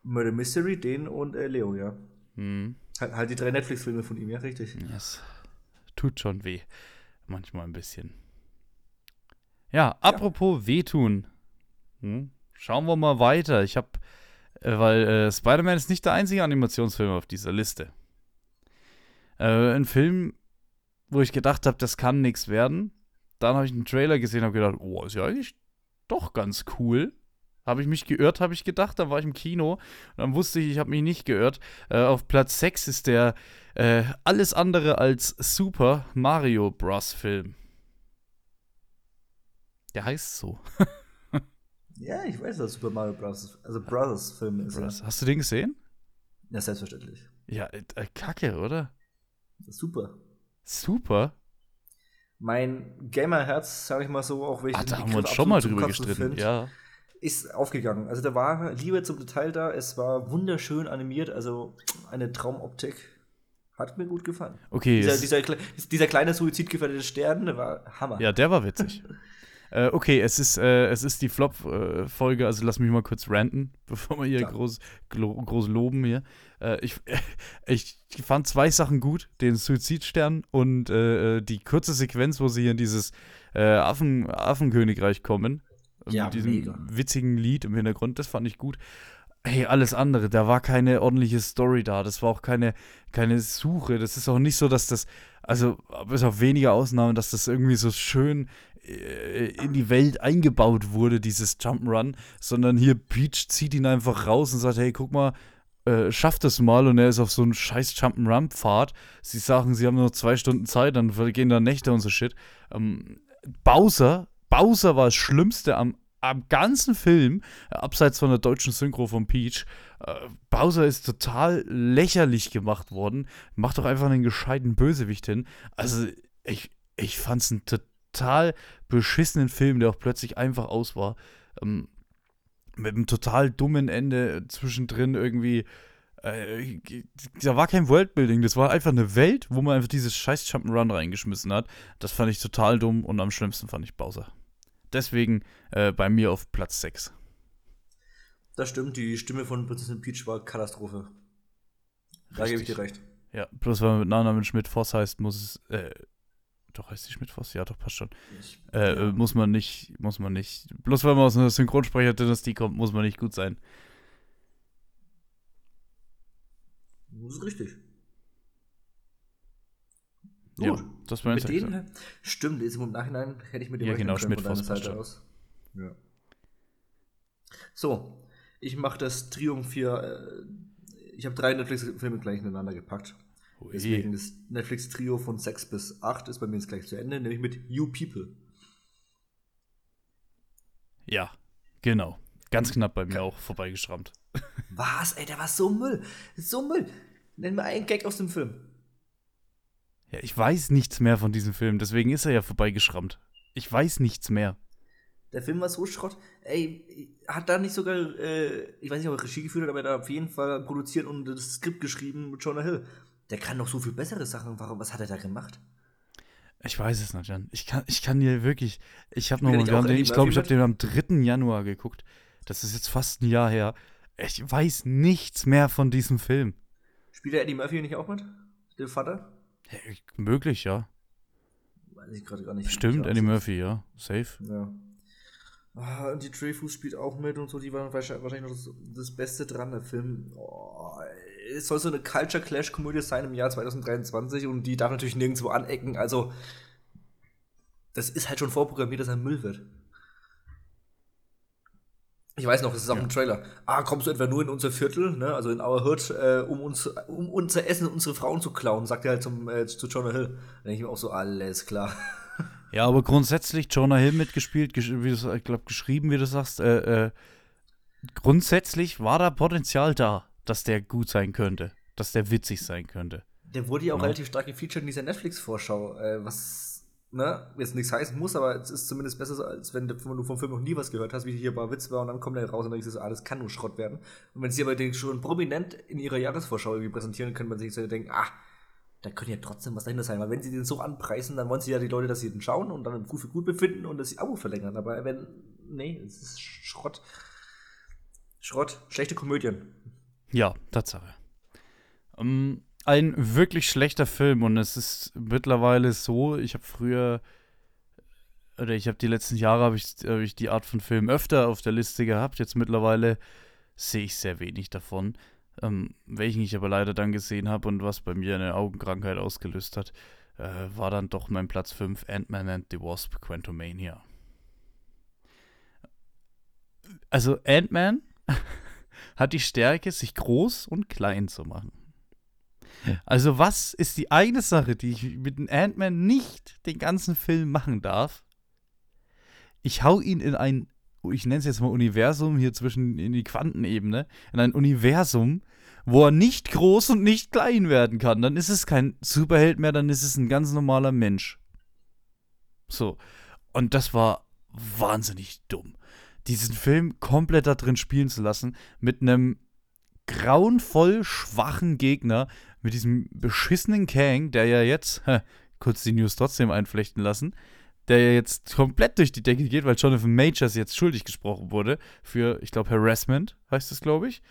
Murder Mystery, den und äh, Leo, ja. Hm. Halt, halt die drei Netflix-Filme von ihm, ja, richtig. Yes. Tut schon weh. Manchmal ein bisschen. Ja, apropos ja. wehtun. Hm. Schauen wir mal weiter. Ich habe, äh, weil äh, Spider-Man ist nicht der einzige Animationsfilm auf dieser Liste. Äh, ein Film, wo ich gedacht habe, das kann nichts werden. Dann habe ich einen Trailer gesehen und habe gedacht, oh, ist ja eigentlich doch ganz cool. Habe ich mich geirrt, habe ich gedacht. Dann war ich im Kino und dann wusste ich, ich habe mich nicht geirrt. Äh, auf Platz 6 ist der äh, alles andere als Super Mario Bros. Film. Der heißt so. [laughs] ja, ich weiß, dass Super Mario Bros. also Brothers Film ist. Bros. Ja. Hast du den gesehen? Ja, selbstverständlich. Ja, äh, äh kacke, oder? Super. Super? Mein Gamer-Herz, sag ich mal so, auch wenn ich. Ah, da haben wir uns schon mal drüber gestritten, find, ja. Ist aufgegangen. Also da war Liebe zum Detail da, es war wunderschön animiert, also eine Traumoptik. Hat mir gut gefallen. Okay. Dieser, dieser, dieser kleine suizidgefährdete Stern, der war Hammer. Ja, der war witzig. [laughs] äh, okay, es ist, äh, es ist die Flop-Folge, also lass mich mal kurz ranten, [laughs] bevor wir hier groß, groß loben hier. Äh, ich, [laughs] ich fand zwei Sachen gut: den Suizidstern und äh, die kurze Sequenz, wo sie hier in dieses äh, Affen, Affenkönigreich kommen. Ja, mit diesem mega. witzigen Lied im Hintergrund, das fand ich gut. Hey, alles andere, da war keine ordentliche Story da, das war auch keine, keine Suche. Das ist auch nicht so, dass das, also bis auf wenige Ausnahmen, dass das irgendwie so schön äh, in die Welt eingebaut wurde, dieses Jump'n'Run, sondern hier Peach zieht ihn einfach raus und sagt, hey, guck mal, äh, schafft es mal und er ist auf so einem scheiß Jump'n'Run-Pfad. Sie sagen, sie haben nur zwei Stunden Zeit, dann gehen da Nächte und so Shit. Ähm, Bowser, Bowser war das Schlimmste am am ganzen Film, äh, abseits von der deutschen Synchro von Peach, äh, Bowser ist total lächerlich gemacht worden. Macht doch einfach einen gescheiten Bösewicht hin. Also, ich, ich fand es einen total beschissenen Film, der auch plötzlich einfach aus war. Ähm, mit einem total dummen Ende zwischendrin irgendwie. Äh, da war kein Worldbuilding, das war einfach eine Welt, wo man einfach dieses scheiß Jump'n'Run reingeschmissen hat. Das fand ich total dumm und am schlimmsten fand ich Bowser. Deswegen äh, bei mir auf Platz 6. Das stimmt, die Stimme von Prinzessin Peach war Katastrophe. Da gebe ich dir recht. Ja, bloß weil man mit Nachnamen Schmidt-Voss heißt, muss es, äh, doch heißt sie Schmidt-Voss? Ja, doch, passt schon. Ich, äh, ja. Muss man nicht, muss man nicht, bloß weil man aus einer Synchronsprecher-Dynastie kommt, muss man nicht gut sein. Das ist richtig. Gut. Ja, das war mit denen, Stimmt, jetzt im Nachhinein hätte ich mit dem ja, genau, Schmidt von Seite aus. Ja. So, ich mache das Triumph hier. Äh, ich habe drei Netflix-Filme gleich ineinander gepackt. Ui. Deswegen das Netflix-Trio von 6 bis 8 ist bei mir jetzt gleich zu Ende, nämlich mit You People. Ja, genau. Ganz knapp bei mir auch vorbeigeschrammt. [laughs] Was? Ey, der war so Müll. So Müll. Nenn mir einen Gag aus dem Film. Ja, ich weiß nichts mehr von diesem Film, deswegen ist er ja vorbeigeschrammt. Ich weiß nichts mehr. Der Film war so Schrott. Ey, hat da nicht sogar, äh, ich weiß nicht, ob er Regie geführt hat, aber er hat auf jeden Fall produziert und das Skript geschrieben mit Jonah Hill. Der kann doch so viel bessere Sachen. Warum, was hat er da gemacht? Ich weiß es nicht, Jan. Ich kann, ich kann dir wirklich. Ich habe nochmal. Ich glaube, ich habe den am 3. Januar geguckt. Das ist jetzt fast ein Jahr her. Ich weiß nichts mehr von diesem Film. Spielt der Eddie Murphy nicht auch mit? Der Vater? Ja, möglich, ja. Weiß ich gerade gar nicht. Stimmt, Eddie Murphy, ja. Safe. Ja. Ah, und die Dreyfus spielt auch mit und so, die waren wahrscheinlich noch das, das Beste dran, der Film. Oh, es soll so eine Culture Clash-Komödie sein im Jahr 2023 und die darf natürlich nirgendwo anecken. Also, das ist halt schon vorprogrammiert, dass er Müll wird. Ich weiß noch, das ist auch ja. ein Trailer. Ah, kommst du etwa nur in unser Viertel, ne? also in Our Hood, äh, um uns, um unser Essen und unsere Frauen zu klauen, sagt er halt zum, äh, zu Jonah Hill. Da denke ich mir auch so, alles klar. [laughs] Ja, aber grundsätzlich Jonah Hill mitgespielt, wie du, ich glaube, geschrieben, wie du sagst, äh, äh, grundsätzlich war da Potenzial da, dass der gut sein könnte, dass der witzig sein könnte. Der wurde ja auch ja. relativ stark gefeatured in dieser Netflix-Vorschau, äh, was ne, jetzt nichts heißen muss, aber es ist zumindest besser, als wenn du vom Film noch nie was gehört hast, wie hier bei Witz war und dann kommt er raus und denkst, alles kann nur Schrott werden. Und wenn sie aber den schon prominent in ihrer Jahresvorschau irgendwie präsentieren, könnte man sich so denken, ah, da könnte ja trotzdem was dahinter sein, weil wenn sie den so anpreisen, dann wollen sie ja die Leute, dass sie den schauen und dann gut für gut befinden und das Abo verlängern. Aber wenn, nee, es ist Schrott. Schrott, schlechte Komödien. Ja, Tatsache. Um, ähm, ein wirklich schlechter Film und es ist mittlerweile so, ich habe früher oder ich habe die letzten Jahre habe ich, hab ich die Art von Film öfter auf der Liste gehabt. Jetzt mittlerweile sehe ich sehr wenig davon. Ähm, welchen ich aber leider dann gesehen habe und was bei mir eine Augenkrankheit ausgelöst hat, äh, war dann doch mein Platz 5 Ant-Man and the Wasp Quantumania. Also Ant-Man [laughs] hat die Stärke, sich groß und klein zu machen. Also was ist die eine Sache, die ich mit dem Ant-Man nicht den ganzen Film machen darf? Ich hau ihn in ein, ich nenne es jetzt mal Universum hier zwischen in die Quantenebene, in ein Universum, wo er nicht groß und nicht klein werden kann. Dann ist es kein Superheld mehr, dann ist es ein ganz normaler Mensch. So. Und das war wahnsinnig dumm. Diesen Film komplett da drin spielen zu lassen, mit einem grauenvoll schwachen Gegner, mit diesem beschissenen Kang, der ja jetzt, kurz die News trotzdem einflechten lassen, der ja jetzt komplett durch die Decke geht, weil Jonathan Majors jetzt schuldig gesprochen wurde für, ich glaube, Harassment, heißt es, glaube ich.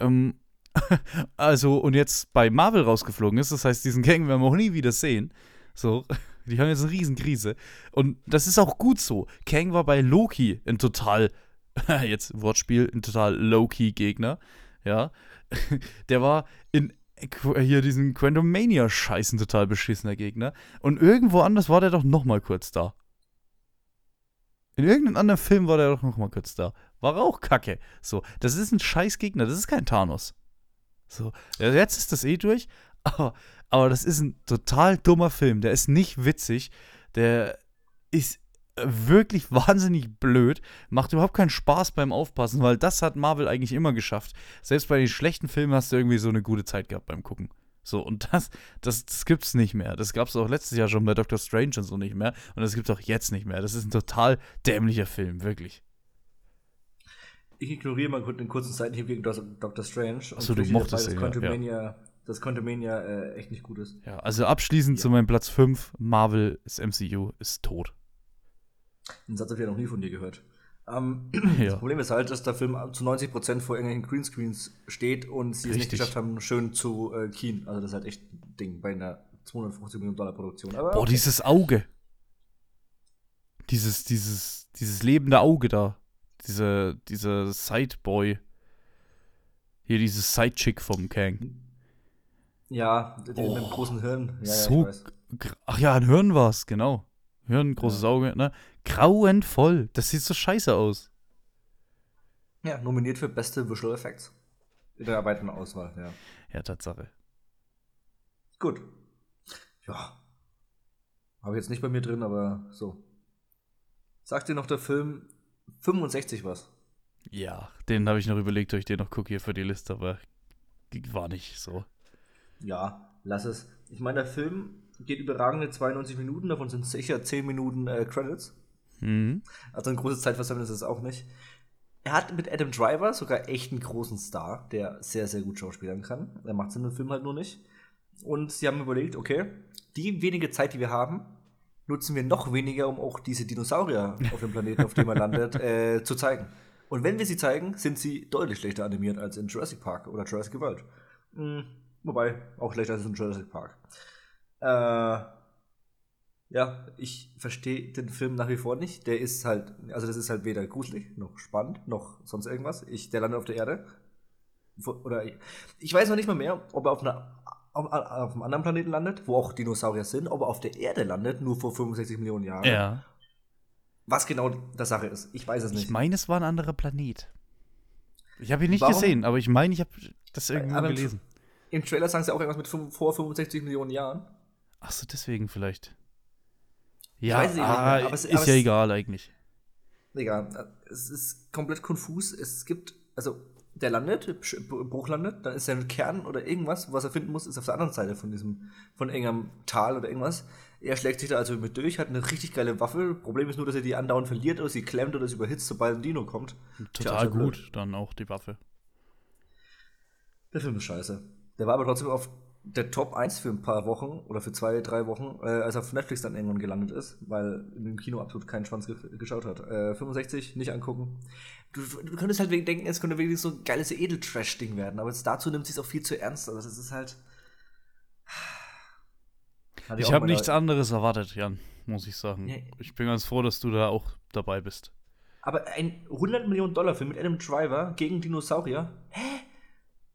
Ähm, [laughs] also, und jetzt bei Marvel rausgeflogen ist, das heißt, diesen Gang werden wir auch nie wieder sehen. So, [laughs] die haben jetzt eine Riesenkrise. Und das ist auch gut so. Kang war bei Loki ein total, [laughs] jetzt Wortspiel, ein total Low-Key-Gegner. Ja. [laughs] Der war in hier diesen Quantum Mania-Scheißen total beschissener Gegner. Und irgendwo anders war der doch nochmal kurz da. In irgendeinem anderen Film war der doch nochmal kurz da. War auch kacke. So, das ist ein scheiß Gegner, das ist kein Thanos. So, jetzt ist das eh durch, [laughs] aber, aber das ist ein total dummer Film. Der ist nicht witzig. Der ist wirklich [laughs] wahnsinnig blöd. Macht überhaupt keinen Spaß beim Aufpassen, weil das hat Marvel eigentlich immer geschafft. Selbst bei den schlechten Filmen hast du irgendwie so eine gute Zeit gehabt beim Gucken. So, und das, das, das gibt's nicht mehr. Das gab's auch letztes Jahr schon bei Doctor Strange und so nicht mehr. Und das gibt's auch jetzt nicht mehr. Das ist ein total dämlicher Film, wirklich. Ich ignoriere mal kurz den kurzen Seitenhieb gegen Doctor Strange. Achso, du mochtest dabei, das ja. Das Quantumania äh, echt nicht gut ist. Ja, also abschließend ja. zu meinem Platz 5, Marvel, das MCU ist tot. Den Satz habe ich ja noch nie von dir gehört. Ähm, [clears throat] ja. Das Problem ist halt, dass der Film zu 90% vor irgendwelchen Greenscreens steht und sie Richtig. es nicht geschafft haben, schön zu äh, keen. Also das ist halt echt ein Ding bei einer 250 Millionen Dollar Produktion. Aber, Boah, okay. dieses Auge. Dieses, dieses, dieses lebende Auge da. Diese, dieser Sideboy. Hier dieses Sidechick vom Kang. Ja, den oh, mit dem großen Hirn. Ja, so, ja, ach ja, ein Hirn war es, genau. Hirn, großes ja. Auge, ne? Grauenvoll. Das sieht so scheiße aus. Ja, nominiert für beste Visual Effects. In der erweiterten Auswahl, ja. Ja, Tatsache. Gut. Ja. Habe ich jetzt nicht bei mir drin, aber so. Sagt dir noch der Film 65 was? Ja, den habe ich noch überlegt, ob ich den noch gucke hier für die Liste, aber war nicht so. Ja, lass es. Ich meine, der Film geht überragende 92 Minuten, davon sind sicher 10 Minuten äh, Credits. Mhm. Also ein großes Zeitversäumnis ist es auch nicht. Er hat mit Adam Driver sogar echt einen großen Star, der sehr, sehr gut schauspielern kann. Er macht es in dem Film halt nur nicht. Und sie haben überlegt, okay, die wenige Zeit, die wir haben, nutzen wir noch weniger, um auch diese Dinosaurier auf dem Planeten, auf dem er landet, [laughs] äh, zu zeigen. Und wenn wir sie zeigen, sind sie deutlich schlechter animiert als in Jurassic Park oder Jurassic World. Hm, wobei, auch schlechter als in Jurassic Park. Äh, ja, ich verstehe den Film nach wie vor nicht. Der ist halt, also das ist halt weder gruselig, noch spannend, noch sonst irgendwas. Ich, der landet auf der Erde. Oder ich, ich weiß noch nicht mal mehr, ob er auf, einer, auf, auf einem anderen Planeten landet, wo auch Dinosaurier sind, ob er auf der Erde landet, nur vor 65 Millionen Jahren. Ja. Was genau der Sache ist, ich weiß es nicht. Ich meine, es war ein anderer Planet. Ich habe ihn nicht Warum? gesehen, aber ich meine, ich habe das irgendwo aber gelesen. Im Trailer sagen sie auch irgendwas mit vor 65 Millionen Jahren. Ach so, deswegen vielleicht. Ja, ah, mehr, ist es, ja egal eigentlich. Egal. Es ist komplett konfus. Es gibt, also der landet, Bruch landet, dann ist der Kern oder irgendwas, was er finden muss, ist auf der anderen Seite von diesem, von irgendeinem Tal oder irgendwas. Er schlägt sich da also mit durch, hat eine richtig geile Waffe. Problem ist nur, dass er die andauernd verliert oder sie klemmt oder sie überhitzt, sobald ein Dino kommt. Total gut, dann auch die Waffe. Der Film ist scheiße. Der war aber trotzdem auf der Top 1 für ein paar Wochen oder für zwei, drei Wochen, äh, als er auf Netflix dann irgendwann gelandet ist, weil in dem Kino absolut keinen Schwanz ge geschaut hat. Äh, 65, nicht angucken. Du, du könntest halt denken, es könnte wirklich so ein geiles Edeltrash-Ding werden, aber dazu nimmt es sich auch viel zu ernst. Also das ist halt. [sighs] ich, ich habe nichts anderes erwartet, Jan, muss ich sagen. Ja. Ich bin ganz froh, dass du da auch dabei bist. Aber ein 100 Millionen Dollar Film mit Adam Driver gegen Dinosaurier? Hä?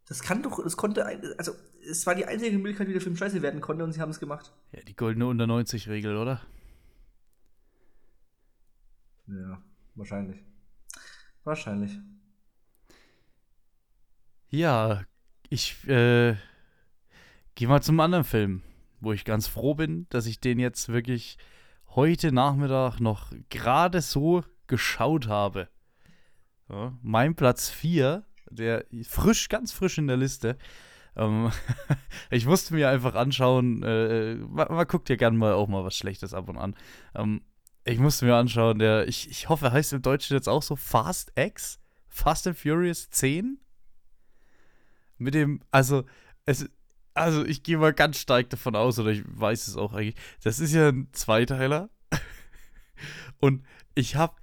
Das kann doch, es konnte, also es war die einzige Möglichkeit, wie der Film scheiße werden konnte und sie haben es gemacht. Ja, die goldene unter 90 Regel, oder? Ja, wahrscheinlich. Wahrscheinlich. Ja, ich äh, gehe mal zum anderen Film, wo ich ganz froh bin, dass ich den jetzt wirklich heute Nachmittag noch gerade so geschaut habe. Ja, mein Platz 4, der frisch, ganz frisch in der Liste. Ähm, [laughs] ich musste mir einfach anschauen, äh, man, man, guckt ja gerne mal auch mal was Schlechtes ab und an. Ähm, ich musste mir anschauen, der, ich, ich hoffe, heißt im Deutschen jetzt auch so Fast X? Fast and Furious 10? Mit dem, also, es, also ich gehe mal ganz stark davon aus, oder ich weiß es auch eigentlich, das ist ja ein Zweiteiler. [laughs] Und ich habe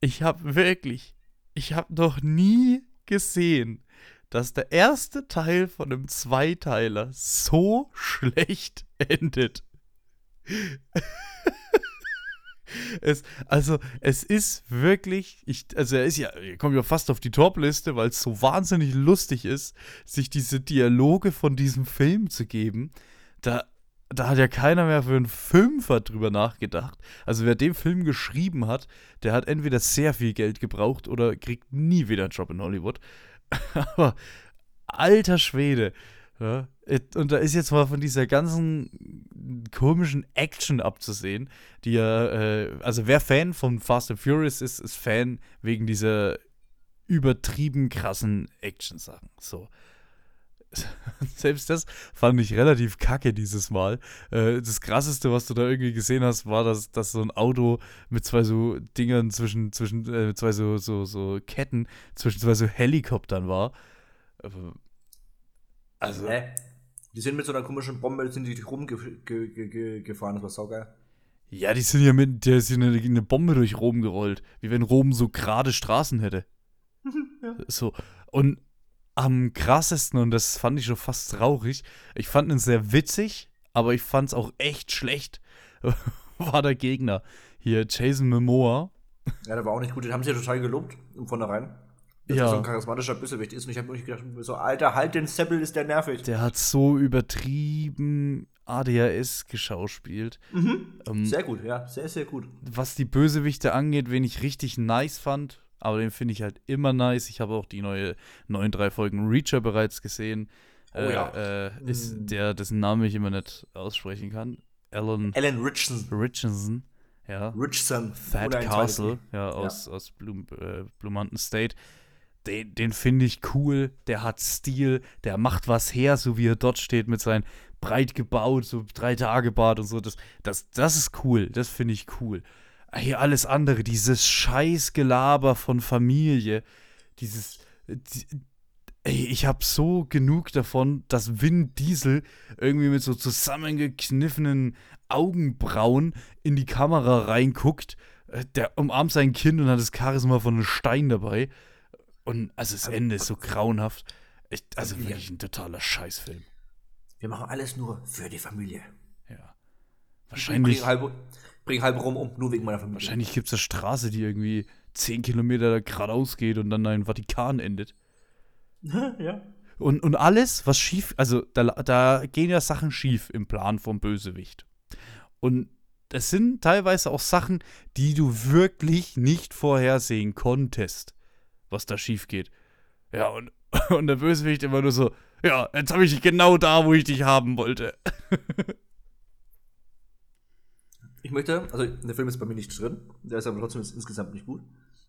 ich habe wirklich, ich habe noch nie gesehen, dass der erste Teil von einem Zweiteiler so schlecht [laughs] endet. es, also, es ist wirklich, ich, also er ist ja, er kommt ja fast auf die Top-Liste, weil es so wahnsinnig lustig ist, sich diese Dialoge von diesem Film zu geben. Da, da hat ja keiner mehr für einen Fünfer drüber nachgedacht. Also wer den Film geschrieben hat, der hat entweder sehr viel Geld gebraucht oder kriegt nie wieder einen Job in Hollywood. [laughs] Aber alter Schwede. Ja, und da ist jetzt mal von dieser ganzen komischen Action abzusehen, die ja, äh, also wer Fan von Fast and Furious ist, ist Fan wegen dieser übertrieben krassen Action-Sachen. So. [laughs] selbst das fand ich relativ kacke dieses Mal. Äh, das krasseste, was du da irgendwie gesehen hast, war, dass, dass so ein Auto mit zwei so Dingern zwischen, zwischen äh, zwei so, so, so Ketten zwischen zwei so Helikoptern war. Also. Hä? Die sind mit so einer komischen Bombe, sind die rumgefahren, ge ge ge das war saugeil. Ja, die sind ja mit, der ist eine, eine Bombe durch Rom gerollt. Wie wenn Rom so gerade Straßen hätte. [laughs] ja. So. Und am krassesten, und das fand ich schon fast traurig, ich fand ihn sehr witzig, aber ich fand es auch echt schlecht, [laughs] war der Gegner. Hier, Jason Momoa. Ja, der war auch nicht gut, den haben sie ja total gelobt, von vornherein. Dass ja. er so ein charismatischer Bösewicht ist. Und ich habe mir gedacht, so, Alter, halt den Seppel, ist der nervig. Der hat so übertrieben ADHS geschauspielt. Mhm. Ähm, sehr gut, ja, sehr, sehr gut. Was die Bösewichte angeht, wen ich richtig nice fand, aber den finde ich halt immer nice. Ich habe auch die neue, neuen drei Folgen Reacher bereits gesehen. Oh, äh, ja. äh, ist mm. der, dessen Name ich immer nicht aussprechen kann. Alan, Alan Richardson. Richardson. Ja. Richardson. Fat Castle, ja, aus, ja. aus Blum, äh, Blue Mountain State. Den, den finde ich cool, der hat Stil, der macht was her, so wie er dort steht mit seinem breit gebaut, so drei Tage Bart und so. Das, das, das ist cool, das finde ich cool hier alles andere, dieses Scheißgelaber von Familie, dieses. Die, ey, ich hab so genug davon, dass Vin Diesel irgendwie mit so zusammengekniffenen Augenbrauen in die Kamera reinguckt. Äh, der umarmt sein Kind und hat das Charisma von einem Stein dabei. Und also das Ende ist so grauenhaft. Ich, also wirklich ein totaler Scheißfilm. Wir machen alles nur für die Familie. Ja. Wahrscheinlich bringe halb rum um, nur wegen meiner Familie. Wahrscheinlich gibt es eine Straße, die irgendwie 10 Kilometer geradeaus geht und dann in Vatikan endet. [laughs] ja. Und, und alles, was schief, also da, da gehen ja Sachen schief im Plan vom Bösewicht. Und das sind teilweise auch Sachen, die du wirklich nicht vorhersehen konntest, was da schief geht. Ja, und, [laughs] und der Bösewicht immer nur so, ja, jetzt habe ich dich genau da, wo ich dich haben wollte. [laughs] Ich möchte, also der Film ist bei mir nicht drin, der ist aber trotzdem insgesamt nicht gut.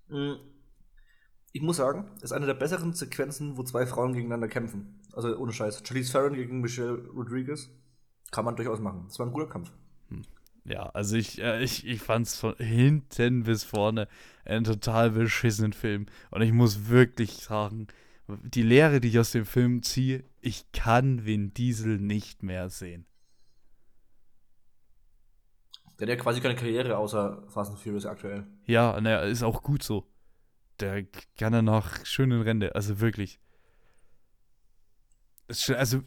Mm, ich muss sagen, ist eine der besseren Sequenzen, wo zwei Frauen gegeneinander kämpfen. Also ohne Scheiß. Charlize Theron gegen Michelle Rodriguez kann man durchaus machen. Das war ein guter Kampf. Hm. Ja, also ich, äh, ich, ich fand es von hinten bis vorne einen total beschissenen Film. Und ich muss wirklich sagen, die Lehre, die ich aus dem Film ziehe, ich kann Vin Diesel nicht mehr sehen. Der hat ja quasi keine Karriere außer Fast and Furious aktuell. Ja, naja, ist auch gut so. Der kann ja noch schön in Rente, also wirklich. Also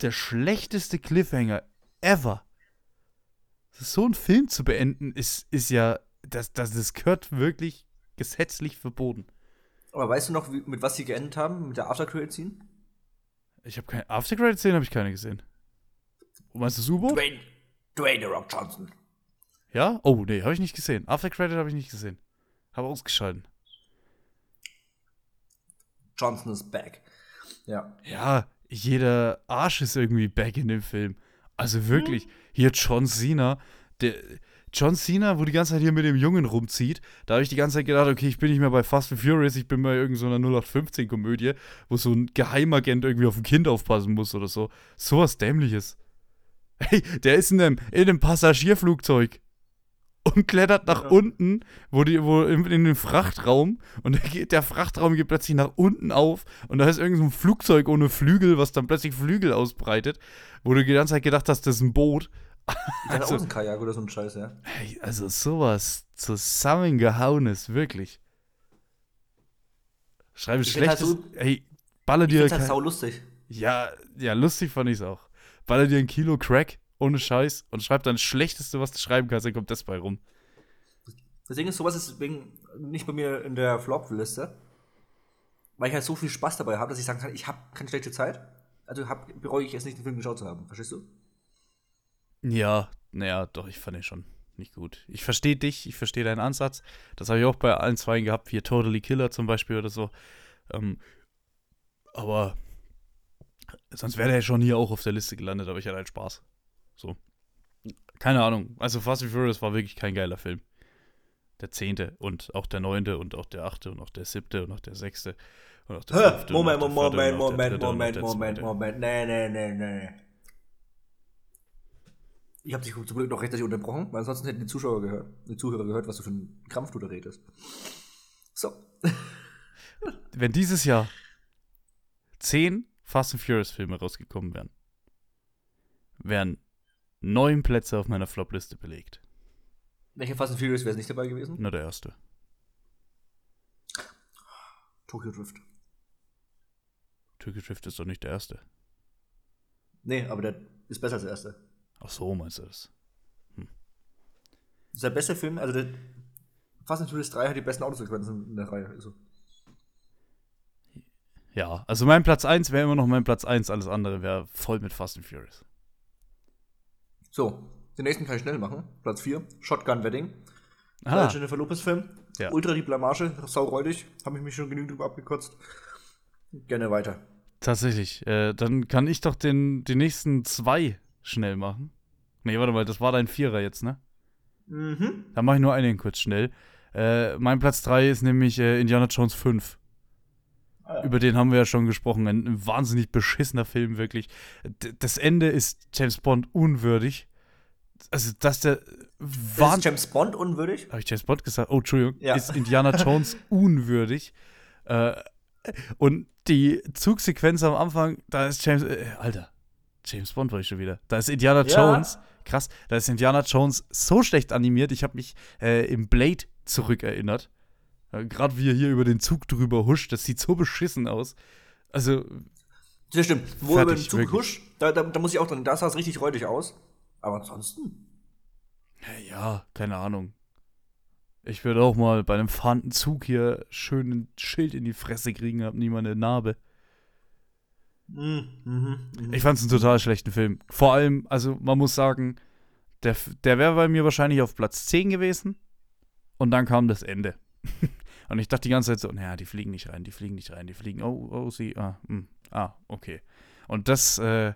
der schlechteste Cliffhanger ever so einen Film zu beenden, ist, ist ja, das, das, das gehört wirklich gesetzlich verboten. Aber weißt du noch, wie, mit was sie geendet haben? Mit der After-Credit-Scene? Ich habe keine After-Credit-Szene, habe ich keine gesehen. Meinst du das U-Boot? Dwayne, Dwayne The Rock Johnson. Ja? Oh, nee, habe ich nicht gesehen. After-Credit habe ich nicht gesehen. Habe ausgeschalten. Johnson is back. Ja. Ja, jeder Arsch ist irgendwie back in dem Film. Also wirklich, hier John Cena, der John Cena, wo die ganze Zeit hier mit dem Jungen rumzieht, da habe ich die ganze Zeit gedacht, okay, ich bin nicht mehr bei Fast and Furious, ich bin bei irgendeiner so 0815-Komödie, wo so ein Geheimagent irgendwie auf ein Kind aufpassen muss oder so. Sowas Dämliches. [laughs] Hey, der ist in einem, in einem Passagierflugzeug und klettert nach Ja. unten, wo die, wo in, in den Frachtraum und der, geht, der Frachtraum geht plötzlich nach unten auf und da ist irgend so ein Flugzeug ohne Flügel, was dann plötzlich Flügel ausbreitet, wo du die ganze Zeit gedacht hast, das ist ein Boot. [laughs] Also- auch ein Kajak oder so ein Scheiß, ja. Also sowas zusammengehauenes, wirklich. Schreibe Ich halt schlechtes. so- hey, baller Ich dir. find's halt sau lustig. ja, ja, lustig fand ich's auch. Baller dir ein Kilo Crack ohne Scheiß und schreib dann das Schlechteste, was du schreiben kannst, dann kommt das bei rum. Deswegen ist sowas deswegen nicht bei mir in der Flop-Liste. Weil ich halt so viel Spaß dabei habe, dass ich sagen kann, ich habe keine schlechte Zeit. Also hab, bereue ich es nicht, den Film geschaut zu haben. Verstehst du? Ja, naja, doch, ich fand ihn schon nicht gut. Ich verstehe dich, ich verstehe deinen Ansatz. Das habe ich auch bei allen zwei gehabt, wie Totally Killer zum Beispiel oder so. Ähm, aber sonst wäre der schon hier auch auf der Liste gelandet, aber ich hatte halt Spaß. So. Keine Ahnung. Also Fast and Furious war wirklich kein geiler Film. Der zehnte und auch der neunte und auch der achte und auch der siebte und auch der sechste und auch der fünfte Moment, und auch der Moment, vierte und auch der Moment, Moment, der Moment, zweite. Moment. Nee, nee, nee, nee. Ich habe dich zum Glück noch rechtzeitig unterbrochen, weil ansonsten hätten die Zuschauer gehört, die Zuhörer gehört, was du für einen Krampf du da redest. So. [laughs] wenn dieses Jahr zehn Fast and Furious Filme rausgekommen wären, wären neun Plätze auf meiner Flop-Liste belegt. Welcher Fast and Furious wäre nicht dabei gewesen? Nur der erste. Tokyo Drift. Tokyo Drift ist doch nicht der erste. Nee, aber der ist besser als der erste. Ach so, meinst du das? Das ist der beste Film, also der Fast and Furious 3 hat die besten Autosequenzen in der Reihe. Also. Ja, also mein Platz 1 wäre immer noch mein Platz 1, alles andere wäre voll mit Fast and Furious. So, den nächsten kann ich schnell machen. Platz 4, Shotgun Wedding. Ah, Äh, Jennifer Lopez Film. Ja. Ultra die Blamage, sauräudig. Habe ich mich schon genügend drüber abgekotzt. Gerne weiter. tatsächlich. Äh, dann kann ich doch den, die nächsten zwei schnell machen. Nee, warte mal, das war dein Vierer jetzt, ne? Mhm. Dann mache ich nur einen kurz schnell. Äh, mein Platz 3 ist nämlich äh, Indiana Jones 5. Ah, ja. Über den haben wir ja schon gesprochen. Ein, ein wahnsinnig beschissener Film, wirklich. D das Ende ist James Bond unwürdig. Also, dass der Ist. James Bond unwürdig? Habe ich James Bond gesagt? Oh, Entschuldigung. Ja. Ist Indiana Jones [laughs] unwürdig. Äh, und die Zugsequenz am Anfang, da ist James. Äh, Alter, James Bond war ich schon wieder. Da ist Indiana Ja. Jones. Krass, da ist Indiana Jones so schlecht animiert. Ich habe mich äh, im Blade zurückerinnert. Äh, Gerade wie er hier über den Zug drüber huscht, das sieht so beschissen aus. Also, Das stimmt. Wo Fertig, über den Zug wirklich. husch, da, da, da muss ich auch dran. Da sah es richtig räudig aus. Aber ansonsten. ja, keine Ahnung. Ich würde auch mal bei einem fahrenden Zug hier schön ein Schild in die Fresse kriegen, hab niemand eine Narbe. Mhm. Mhm. Mhm. Ich fand es einen total schlechten Film. Vor allem, also man muss sagen, der, der wäre bei mir wahrscheinlich auf Platz 10 gewesen. Und dann kam das Ende. [laughs] und ich dachte die ganze Zeit so, naja, die fliegen nicht rein, die fliegen nicht rein, die fliegen, oh, oh, sie, ah, hm, ah, okay. Und das, äh,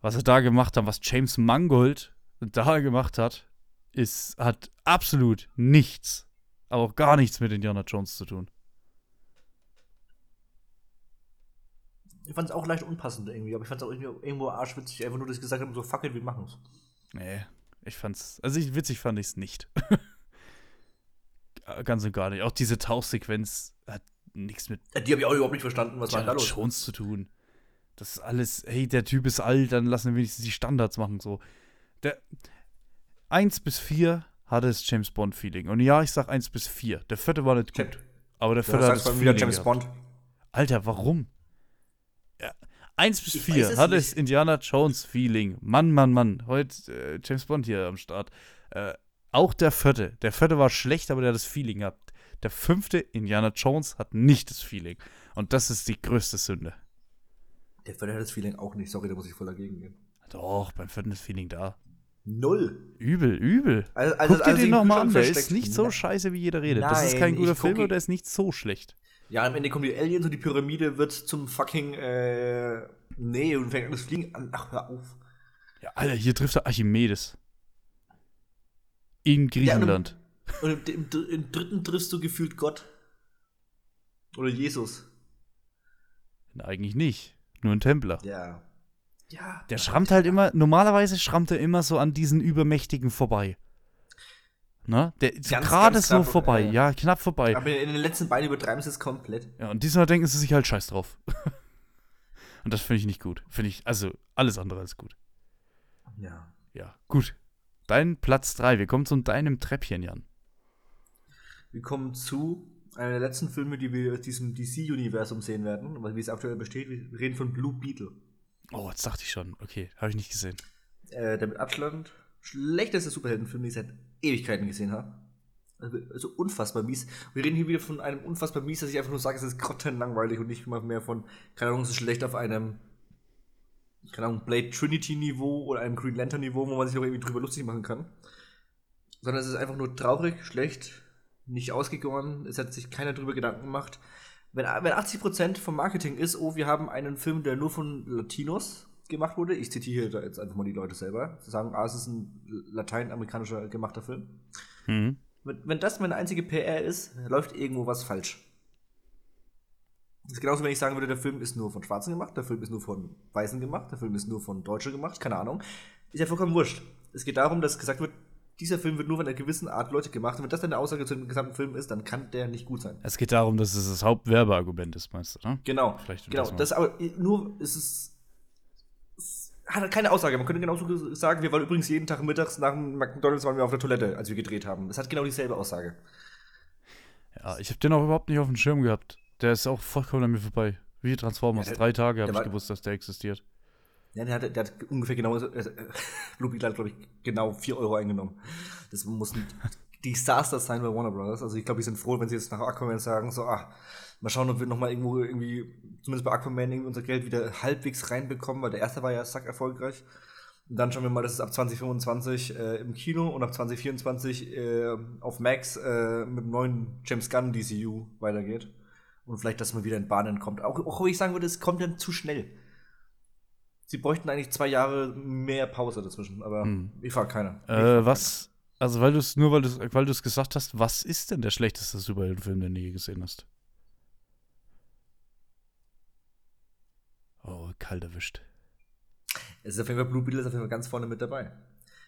was er da gemacht hat, was James Mangold da gemacht hat, ist, hat absolut nichts, aber auch gar nichts mit Indiana Jones zu tun. Ich fand es auch leicht unpassend irgendwie, aber ich fand es auch irgendwo arschwitzig, einfach nur, dass ich gesagt habe, so fuck it, wir machen es. Nee, ich fand's, also ich, witzig fand ich es nicht. [laughs] Ganz und gar nicht. Auch diese Tauchsequenz hat nichts mit Die habe ich auch überhaupt nicht verstanden, was war da los? Jones zu tun. Das ist alles, hey, der Typ ist alt, dann lassen wir wenigstens die Standards machen, so. Der 1 bis 4 hatte es James Bond-Feeling. Und ja, ich sag 1 bis 4. Der vierte war nicht gut. Aber der Ja, vierte hat sagst das mal wieder Feeling James gehabt. Bond. Alter, warum? Ja, 1 bis Ich 4 weiß es hat nicht. es Indiana Jones Feeling. Mann, Mann, Mann. Heute äh, James Bond hier am Start. Äh, auch der vierte. Der vierte war schlecht, aber der hat das Feeling gehabt. Der fünfte Indiana Jones hat nicht das Feeling. Und das ist die größte Sünde. Der Förder hat das Feeling auch nicht. Sorry, da muss ich voll dagegen gehen. Doch, beim vierten ist Feeling da. Null. Übel, übel. Also, also, Guck dir also den nochmal an. Der ist nicht so scheiße, wie jeder redet. das ist kein Nein, guter Film, aber der ist nicht so schlecht. Ja, am Ende kommen die Aliens und die Pyramide wird zum fucking, äh, nee, und fängt an das Fliegen an. Ach, hör auf. Ja, Alter, hier trifft er Archimedes. In Griechenland. Und im, im, dr- im dritten triffst du gefühlt Gott. Oder Jesus. Eigentlich nicht. Nur ein Templer. Ja. Ja. Der schrammt halt immer, normalerweise schrammt er immer so an diesen Übermächtigen vorbei. Ne? Der ist gerade so knapp, vorbei, äh, ja, knapp vorbei. Aber in den letzten beiden übertreiben sie es komplett. Ja, und diesmal denken sie sich halt scheiß drauf. [laughs] und das finde ich nicht gut. Finde ich, also alles andere als gut. Ja. Ja, gut. Dein Platz 3. Wir kommen zu deinem Treppchen, Jan. Wir kommen zu einer der letzten Filme, die wir aus diesem DC-Universum sehen werden, weil wie es aktuell besteht. Wir reden von Blue Beetle. Oh, jetzt dachte ich schon. Okay, habe ich nicht gesehen. Äh, der mit Abstand schlechteste Superheldenfilm, den ich seit Ewigkeiten gesehen habe. Also, also unfassbar mies. Wir reden hier wieder von einem unfassbar mies, dass ich einfach nur sage, es ist grottenlangweilig und nicht mal mehr von, keine Ahnung, es ist schlecht auf einem, keine Ahnung, Blade Trinity-Niveau oder einem Green Lantern-Niveau, wo man sich auch irgendwie drüber lustig machen kann. Sondern es ist einfach nur traurig, schlecht, nicht ausgegoren, es hat sich keiner drüber Gedanken gemacht. Wenn, wenn 80% vom Marketing ist, oh, wir haben einen Film, der nur von Latinos gemacht wurde, ich zitiere da jetzt einfach mal die Leute selber, zu sagen, ah, es ist ein lateinamerikanischer gemachter Film. Mhm. Wenn, wenn das meine einzige PR ist, läuft irgendwo was falsch. Das ist genauso, wenn ich sagen würde, der Film ist nur von Schwarzen gemacht, der Film ist nur von Weißen gemacht, der Film ist nur von Deutschen gemacht, keine Ahnung. Ist ja vollkommen wurscht. Es geht darum, dass gesagt wird, dieser Film wird nur von einer gewissen Art Leute gemacht. Und wenn das deine Aussage zu dem gesamten Film ist, dann kann der nicht gut sein. Es geht darum, dass es das Hauptwerbeargument ist, meinst du, ne? Genau. Vielleicht genau. das. Das aber nur ist es. es hat keine Aussage. Man könnte genauso sagen, wir waren übrigens jeden Tag mittags nach dem McDonalds waren wir auf der Toilette, als wir gedreht haben. Es hat genau dieselbe Aussage. Ja, ich habe den auch überhaupt nicht auf dem Schirm gehabt. Der ist auch vollkommen an mir vorbei. Wie Transformers. Ja, der- Drei Tage habe ich gewusst, dass der existiert. Ja, der hat, der hat ungefähr genau, äh, [laughs] Blue Beetle hat, glaube ich, genau 4 Euro eingenommen. Das muss ein [laughs] Desaster sein bei Warner Brothers. Also ich glaube, die sind froh, wenn sie jetzt nach Aquaman sagen, so, ah, mal schauen, ob wir nochmal irgendwo irgendwie, zumindest bei Aquaman, irgendwie unser Geld wieder halbwegs reinbekommen, weil der erste war ja sack erfolgreich. Und dann schauen wir mal, dass es ab 2025 äh, im Kino und ab 2024 äh, auf Max äh, mit dem neuen James Gunn DCU weitergeht. Und vielleicht, dass man wieder in Bahnen kommt. Auch, auch wo ich sagen würde, es kommt dann zu schnell. Sie bräuchten eigentlich zwei Jahre mehr Pause dazwischen, aber Hm. ich frage keiner. Äh, was, also weil du es, nur weil du es weil du's gesagt hast, was ist denn der schlechteste Superheldenfilm, den du je gesehen hast? Oh, kalt erwischt. Es ist auf jeden Fall Blue Beetle ist auf jeden Fall ganz vorne mit dabei.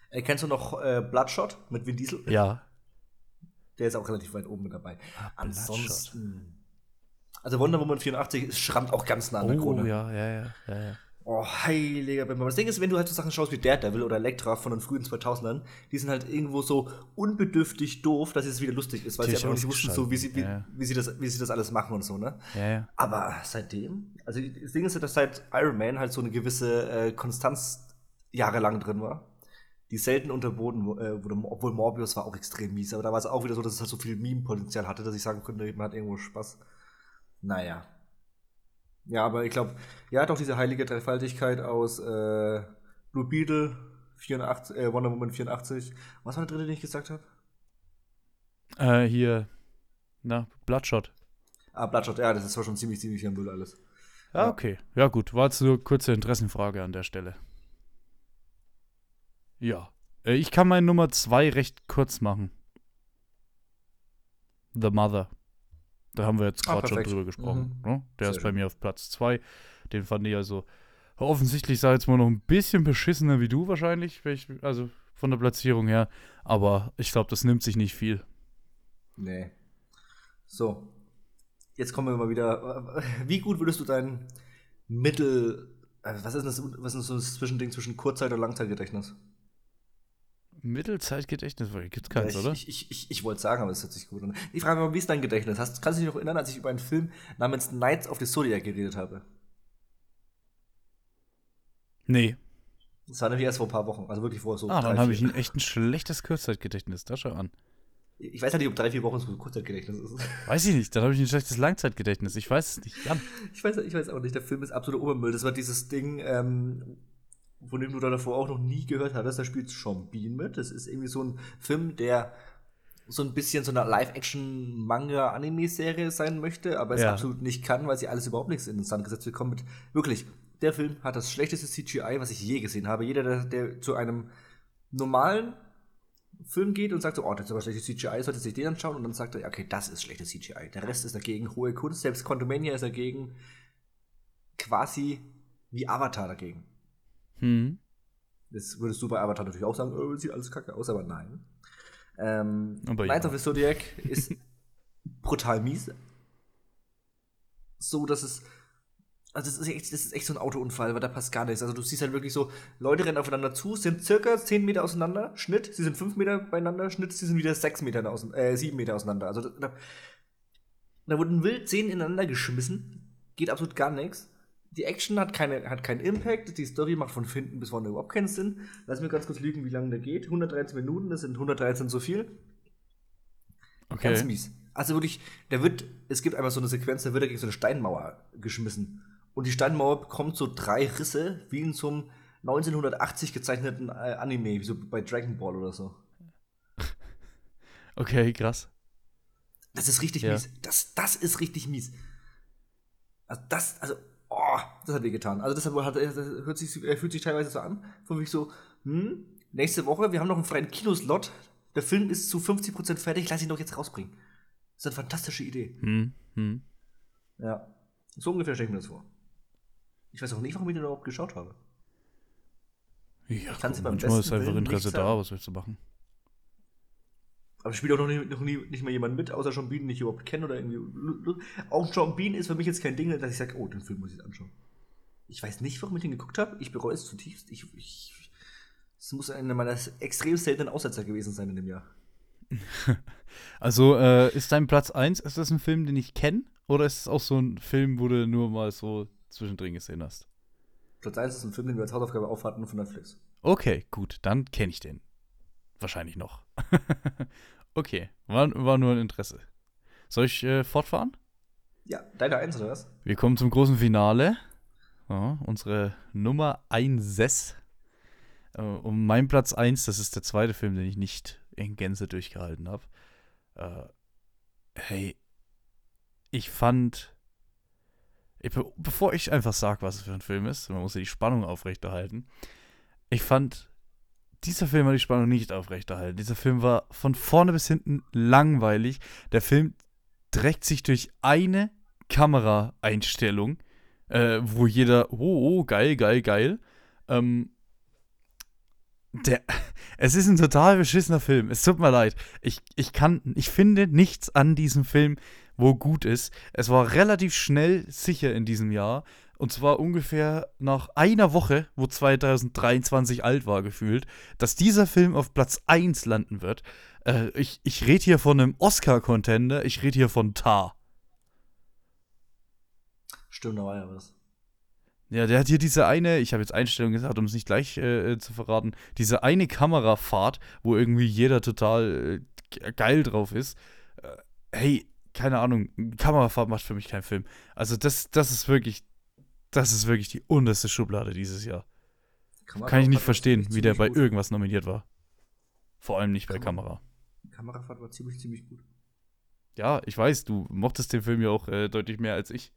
Äh, kennst du noch äh, Bloodshot mit Vin Diesel? Ja. Der ist auch relativ weit oben mit dabei. Ah, Ansonsten. Also Wonder Woman 84 ist schrammt auch ganz nah an der Oh, Krone. ja, ja, ja, ja, ja. Oh, heiliger Bimbam. Das Ding ist, wenn du halt so Sachen schaust wie Daredevil oder Elektra von den frühen 2000ern, die sind halt irgendwo so unbedürftig doof, dass es wieder lustig ist, weil sie Natürlich einfach nicht wussten, so, wie sie, wie, Ja. wie, sie das, wie sie das alles machen und so, ne? Ja, ja. Aber seitdem, also das Ding ist ja, dass seit Iron Man halt so eine gewisse äh, Konstanz jahrelang drin war, die selten unterboten äh, wurde, obwohl Morbius war auch extrem mies, aber da war es auch wieder so, dass es halt so viel Meme-Potenzial hatte, dass ich sagen könnte, man hat irgendwo Spaß. Naja. Ja, aber ich glaube, ja, doch diese heilige Dreifaltigkeit aus äh, Blue Beetle, 84, äh, Wonder Woman 84. Was war der dritte, den ich gesagt habe? Äh, hier, na, Bloodshot. Ah, Bloodshot, ja, das ist zwar schon ziemlich, ziemlich am Müll alles. Ah, Ja. okay. Ja, gut. War jetzt nur kurze Interessenfrage an der Stelle. Ja. Äh, ich kann meine Nummer zwei recht kurz machen. The Mother. Da haben wir jetzt Ah, gerade schon drüber gesprochen. Mhm. Ne? Der Sehr ist bei schön. mir auf Platz zwei. Den fand ich also offensichtlich, ich jetzt mal, noch ein bisschen beschissener wie du wahrscheinlich. Also von der Platzierung her. Aber ich glaube, das nimmt sich nicht viel. Nee. So. Jetzt kommen wir mal wieder. Wie gut würdest du dein Mittel. äh, Was ist das, was ist so das Zwischending zwischen Kurzzeit- und Langzeitgedächtnis? Mittelzeitgedächtnis gibt keins, ich, oder? Ich, ich, ich, ich wollte sagen, aber es hört sich gut an. Ich frage mal, wie ist dein Gedächtnis? Hast, kannst du dich noch erinnern, als ich über einen Film namens Knights of the Zodiac geredet habe? Nee. Das war nämlich erst vor ein paar Wochen, also wirklich vor so. Ah, dann habe ich ein echt ein schlechtes Kurzzeitgedächtnis. Da schau an. Ich weiß ja nicht, ob drei, vier Wochen so Kurzzeitgedächtnis ist. Weiß ich nicht, dann habe ich ein schlechtes Langzeitgedächtnis. Ich weiß es nicht. Jan. Ich weiß, ich weiß auch nicht, der Film ist absoluter Obermüll. Das war dieses Ding, ähm, von dem du da davor auch noch nie gehört hattest. Da spielt Sean Bean mit. Das ist irgendwie so ein Film, der so ein bisschen so eine Live-Action-Manga-Anime-Serie sein möchte, aber es Ja. absolut nicht kann, weil sie alles überhaupt nichts in den Sand gesetzt bekommen. Mit, wirklich, der Film hat das schlechteste CGI, was ich je gesehen habe. Jeder, der, der zu einem normalen Film geht und sagt so, oh, das ist aber schlechtes CGI, sollte sich den anschauen und dann sagt er, okay, das ist schlechtes CGI. Der Rest ist dagegen hohe Kunst, selbst Quantumania ist dagegen quasi wie Avatar dagegen. Hm. Das würdest du bei Avatar natürlich auch sagen, oh, sieht alles kacke aus, aber nein. Ähm, Aber ja. of the Zodiac ist [laughs] brutal mies. So, dass es. Also, das ist, echt, das ist echt so ein Autounfall, weil da passt gar nichts. Also, du siehst halt wirklich so, Leute rennen aufeinander zu, sind circa 10 Meter auseinander, Schnitt, sie sind 5 Meter beieinander, Schnitt, sie sind wieder 6 Meter äh, 7 Meter auseinander. Also, da, da wurden wild 10 ineinander geschmissen, geht absolut gar nichts. Die Action hat, keine, hat keinen Impact, die Story macht von hinten bis vorne überhaupt keinen Sinn. Lass mir ganz kurz lügen, wie lange der geht. 113 Minuten, das sind 113 zu viel. Okay. Ganz mies. Also wirklich, der wird, es gibt einmal so eine Sequenz, da wird er gegen so eine Steinmauer geschmissen. Und die Steinmauer bekommt so drei Risse, wie in so einem 1980 gezeichneten äh, Anime, wie so bei Dragon Ball oder so. [laughs] Okay, krass. Das ist richtig Ja. mies. Das, das ist richtig mies. Also das, also, das hat weh getan. Also das, hat, hört sich, fühlt sich teilweise so an, von mich so, hm, nächste Woche, wir haben noch einen freien Kinoslot, der Film ist zu 50% fertig, lass ihn doch jetzt rausbringen. Das ist eine fantastische Idee. Hm. Hm. Ja. So ungefähr stelle ich mir das vor. Ich weiß auch nicht, warum ich den überhaupt geschaut habe. Ja, kann's guck, beim manchmal ist einfach Willen Interesse nicht da, was willst du machen? Aber spielt auch noch nie, noch nie nicht mal jemand mit, außer Sean Bean, den ich überhaupt kenne oder irgendwie. Auch Sean Bean ist für mich jetzt kein Ding, dass ich sage, oh, den Film muss ich jetzt anschauen. Ich weiß nicht, warum ich den geguckt habe. Ich bereue es zutiefst. Ich, ich, es muss einer meiner extrem seltenen Aussetzer gewesen sein in dem Jahr. [laughs] Also, äh, ist dein Platz 1, ist das ein Film, den ich kenne? Oder ist es auch so ein Film, wo du nur mal so zwischendrin gesehen hast? Platz 1 ist ein Film, den wir als Hausaufgabe aufhatten von Netflix. Okay, gut, dann kenne ich den. Wahrscheinlich noch. [laughs] okay, war, war nur ein Interesse. Soll ich äh, fortfahren? Ja, deine Eins oder was? Wir kommen zum großen Finale. Ja, unsere Nummer 1. Äh, um mein Platz 1, das ist der zweite Film, den ich nicht in Gänze durchgehalten habe. Äh, hey, ich fand. Ich, be bevor ich einfach sage, was es für ein Film ist, man muss ja die Spannung aufrechterhalten. Ich fand, dieser Film hat die Spannung nicht aufrechterhalten. Dieser Film war von vorne bis hinten langweilig. Der Film trägt sich durch eine Kameraeinstellung, äh, wo jeder, oh, oh, geil, geil, geil. Ähm, der, [laughs] es ist ein total beschissener Film. Es tut mir leid. Ich, ich kann, ich finde nichts an diesem Film, wo gut ist. Es war relativ schnell sicher in diesem Jahr. Und zwar ungefähr nach einer Woche, wo 2023 alt war, gefühlt, dass dieser Film auf Platz 1 landen wird. Äh, ich ich rede hier von einem Oscar-Contender, ich rede hier von Tar. Stimmt, da war ja was. Ja, der hat hier diese eine, ich habe jetzt Einstellungen gesagt, um es nicht gleich äh, zu verraten, diese eine Kamerafahrt, wo irgendwie jeder total äh, ge- geil drauf ist. Äh, hey, keine Ahnung, Kamerafahrt macht für mich keinen Film. Also das, das ist wirklich, das ist wirklich die unterste Schublade dieses Jahr. Kann ich nicht verstehen, wie der bei Ziemlich irgendwas nominiert war. Vor allem nicht bei Kamera- Kamera. gut. Kamerafahrt war ziemlich, ziemlich gut. Ja, ich weiß, du mochtest den Film ja auch äh, deutlich mehr als ich.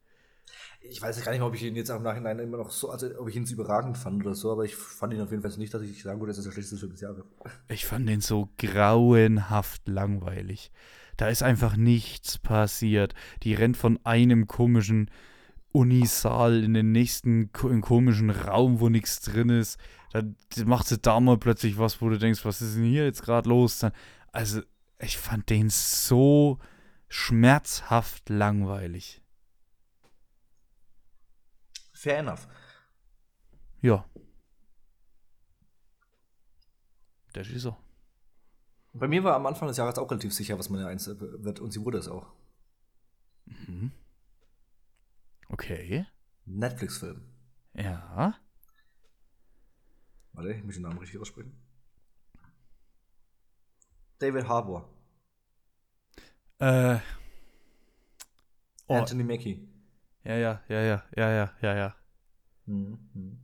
Ich weiß gar nicht mehr, ob ich ihn jetzt im Nachhinein immer noch so, also ob ich ihn so überragend fand oder so, aber ich fand ihn auf jeden Fall nicht, dass ich sagen würde, das ist der schlechteste Film des Jahres. Ich fand den so grauenhaft langweilig. Da ist einfach nichts passiert. Die rennt von einem komischen Unisaal in den nächsten in komischen Raum, wo nichts drin ist. Dann macht sie da mal plötzlich was, wo du denkst, was ist denn hier jetzt gerade los? Also, ich fand den so schmerzhaft langweilig. Fair enough. Ja. Das ist so. Bei mir war am Anfang des Jahres auch relativ sicher, was meine Eins wird und sie wurde es auch. Mhm. Okay. Netflix-Film. Ja. Warte, ich muss den Namen richtig aussprechen. David Harbour. Äh. Oh, Anthony Mackie. Ja, ja, ja, ja, ja, ja, ja, ja. Mhm.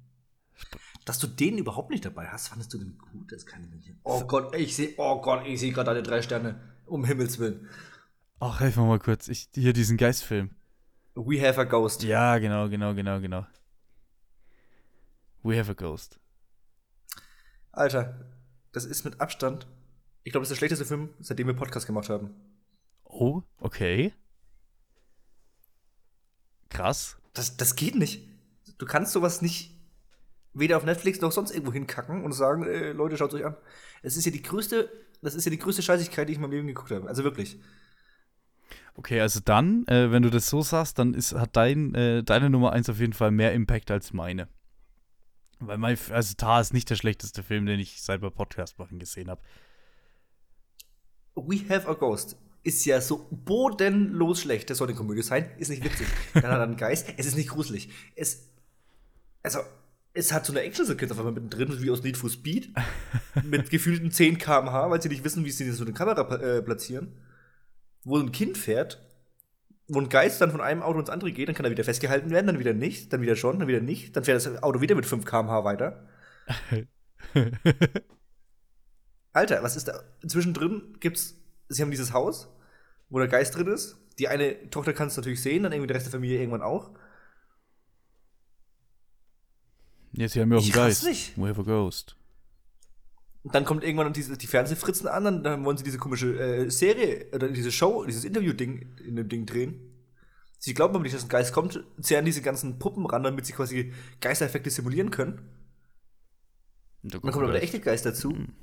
Dass du den überhaupt nicht dabei hast, fandest du den gut? Das kann ich nicht. Oh Gott, ich sehe, oh Gott, ich sehe gerade deine drei Sterne. Um Himmels Willen. Ach, helf mir mal kurz. Ich, hier diesen Geistfilm. We have a ghost. Ja, genau, genau, genau, genau. We have a ghost. Alter, das ist mit Abstand. Ich glaube, das ist der schlechteste Film, seitdem wir Podcast gemacht haben. Oh, okay. Krass. Das, das geht nicht. Du kannst sowas nicht weder auf Netflix noch sonst irgendwo hinkacken und sagen, äh, Leute, schaut euch an. Es ist ja die größte, das ist ja die größte Scheißigkeit, die ich in meinem Leben geguckt habe. Also wirklich. Okay, also dann, äh, wenn du das so sagst, dann ist, hat dein, äh, deine Nummer 1 auf jeden Fall mehr Impact als meine. Weil mein, also Tar ist nicht der schlechteste Film, den ich seit wir Podcast machen gesehen habe. We have a ghost ist ja so bodenlos schlecht. Das soll eine Komödie sein, ist nicht witzig. Dann hat er einen Geist, es ist nicht gruselig. Es, also, es hat so eine Action-Sequenz auf einmal mittendrin, wie aus Need for Speed, mit gefühlten 10 km/h, weil sie nicht wissen, wie sie so eine Kamera äh, platzieren, wo ein Kind fährt, wo ein Geist dann von einem Auto ins andere geht, dann kann er wieder festgehalten werden, dann wieder nicht, dann wieder schon, dann wieder nicht, dann fährt das Auto wieder mit 5 km/h weiter. [laughs] Alter, was ist da? Zwischendrin gibt's, sie haben dieses Haus, wo der Geist drin ist. Die eine Tochter kann es natürlich sehen, dann irgendwie der Rest der Familie irgendwann auch. Jetzt haben wir auch einen Ich Geist. nicht. We have a ghost. Und dann kommt irgendwann diese, die Fernsehfritzen an, dann, dann wollen sie diese komische äh, Serie oder diese Show, dieses Interview-Ding in dem Ding drehen. Sie glauben aber nicht, dass ein Geist kommt, zehren diese ganzen Puppen ran, damit sie quasi Geistereffekte simulieren können. Da Und dann kommt aber der echte Geist dazu. Hm.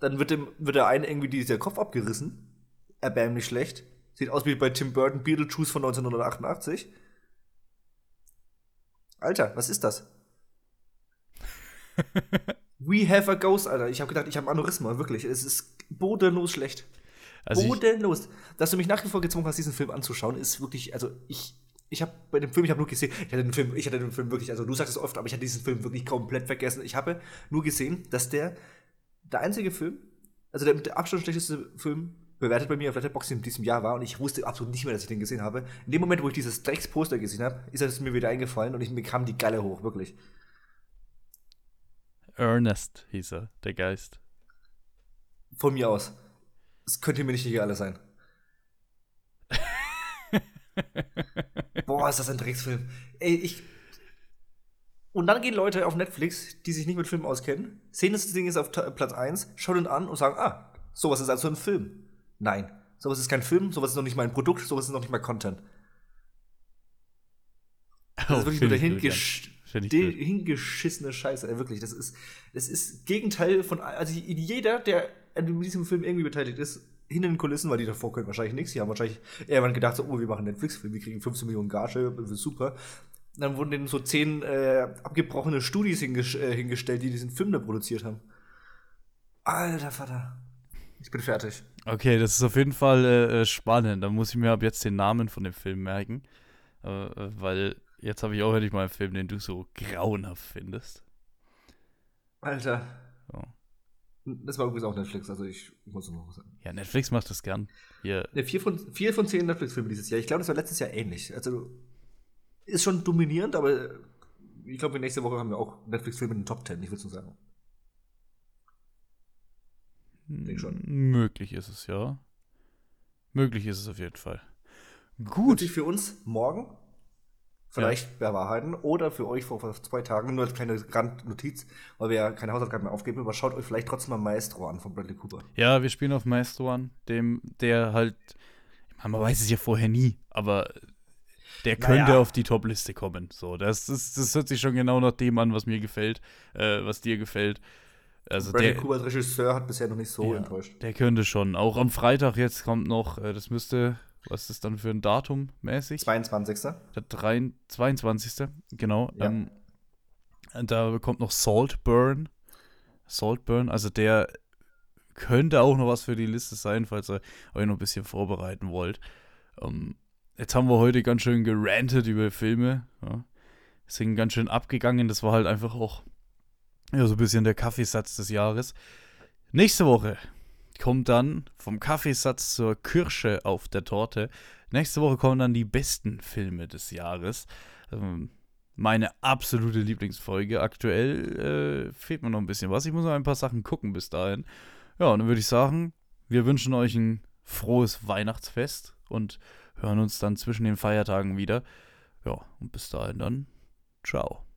Dann wird dem wird der einen irgendwie dieser Kopf abgerissen. Erbärmlich schlecht. Sieht aus wie bei Tim Burton Beetlejuice von 1988. Alter, was ist das? [laughs] We have a ghost, Alter. Ich habe gedacht, ich habe Aneurysma, wirklich. Es ist bodenlos schlecht. Also bodenlos. Dass du mich nach wie vor gezwungen hast, diesen Film anzuschauen, ist wirklich, also ich, ich habe bei dem Film, ich habe nur gesehen, ich hatte den Film, ich hatte den Film wirklich, also du sagst es oft, aber ich hatte diesen Film wirklich komplett vergessen. Ich habe nur gesehen, dass der, der einzige Film, also der mit der Abstand schlechteste Film, bewertet bei mir auf Letterboxd in diesem Jahr war und ich wusste absolut nicht mehr, dass ich den gesehen habe. In dem Moment, wo ich dieses Drecksposter gesehen habe, ist es mir wieder eingefallen und ich, mir kam die Galle hoch, wirklich. Ernest hieß er, der Geist. Von mir aus. Es könnte mir nicht egal sein. [laughs] Boah, ist das ein Drecksfilm. Ey, ich. Und dann gehen Leute auf Netflix, die sich nicht mit Filmen auskennen, sehen das Ding ist auf Platz 1, schauen ihn an und sagen, ah, sowas ist also ein Film. Nein, sowas ist kein Film, sowas ist noch nicht mal ein Produkt, sowas ist noch nicht mal Content. Das ist wirklich nur der hingesch hingeschissene Scheiße. Ey, wirklich, das ist, das ist Gegenteil von, also jeder, der an diesem Film irgendwie beteiligt ist, hinter den Kulissen, weil die davor können wahrscheinlich nichts. Die haben wahrscheinlich irgendwann gedacht, so, oh, wir machen Netflix-Film, wir kriegen 15 Millionen Gage, das Dann wurden denen so zehn äh, abgebrochene Studis hinges äh, hingestellt, die diesen Film da produziert haben. Alter Vater. Ich bin fertig. Okay, das ist auf jeden Fall äh, äh, spannend. Da muss ich mir ab jetzt den Namen von dem Film merken. Äh, äh, weil jetzt habe ich auch endlich mal einen Film, den du so grauenhaft findest. Alter. So. Das war übrigens auch Netflix, also ich, muss noch was sagen. Ja, Netflix macht das gern. Hier, Ja, vier von, vier von zehn Netflix-Filme dieses Jahr. Ich glaube, das war letztes Jahr ähnlich. Also ist schon dominierend, aber ich glaube, nächste Woche haben wir auch Netflix-Filme in den Top 10, ich würde so sagen. Denk schon. möglich ist es, ja. Möglich ist es auf jeden Fall. Gut. Sich für uns morgen vielleicht bewahrheiten oder für euch vor, zwei Tagen nur als kleine Randnotiz, weil wir ja keine Hausaufgaben mehr aufgeben, aber schaut euch vielleicht trotzdem mal Maestro an von Bradley Cooper. Ja, wir spielen auf Maestro an, dem, der halt, man weiß es ja vorher nie, aber der könnte Naja. auf die Top-Liste kommen. So, das, ist, das hört sich schon genau nach dem an, was mir gefällt, äh, was dir gefällt. Also Bradley der, Cooper als Regisseur hat bisher noch nicht so Ja. enttäuscht. der könnte schon. Auch am Freitag jetzt kommt noch, äh, das müsste, was ist dann für ein Datum mäßig? 22. Der 3, 22. Genau. Ja. Ähm, da kommt noch Saltburn. Saltburn, also der könnte auch noch was für die Liste sein, falls ihr euch noch ein bisschen vorbereiten wollt. Ähm, jetzt haben wir heute ganz schön gerantet über Filme. Ja. Sind ganz schön abgegangen. Das war halt einfach auch Ja, so ein bisschen der Kaffeesatz des Jahres. Nächste Woche kommt dann vom Kaffeesatz zur Kirsche auf der Torte. Nächste Woche kommen dann die besten Filme des Jahres. Ähm, meine absolute Lieblingsfolge. Aktuell äh, fehlt mir noch ein bisschen was. Ich muss noch ein paar Sachen gucken bis dahin. Ja, und dann würde ich sagen, wir wünschen euch ein frohes Weihnachtsfest und hören uns dann zwischen den Feiertagen wieder. Ja, und bis dahin dann. Ciao.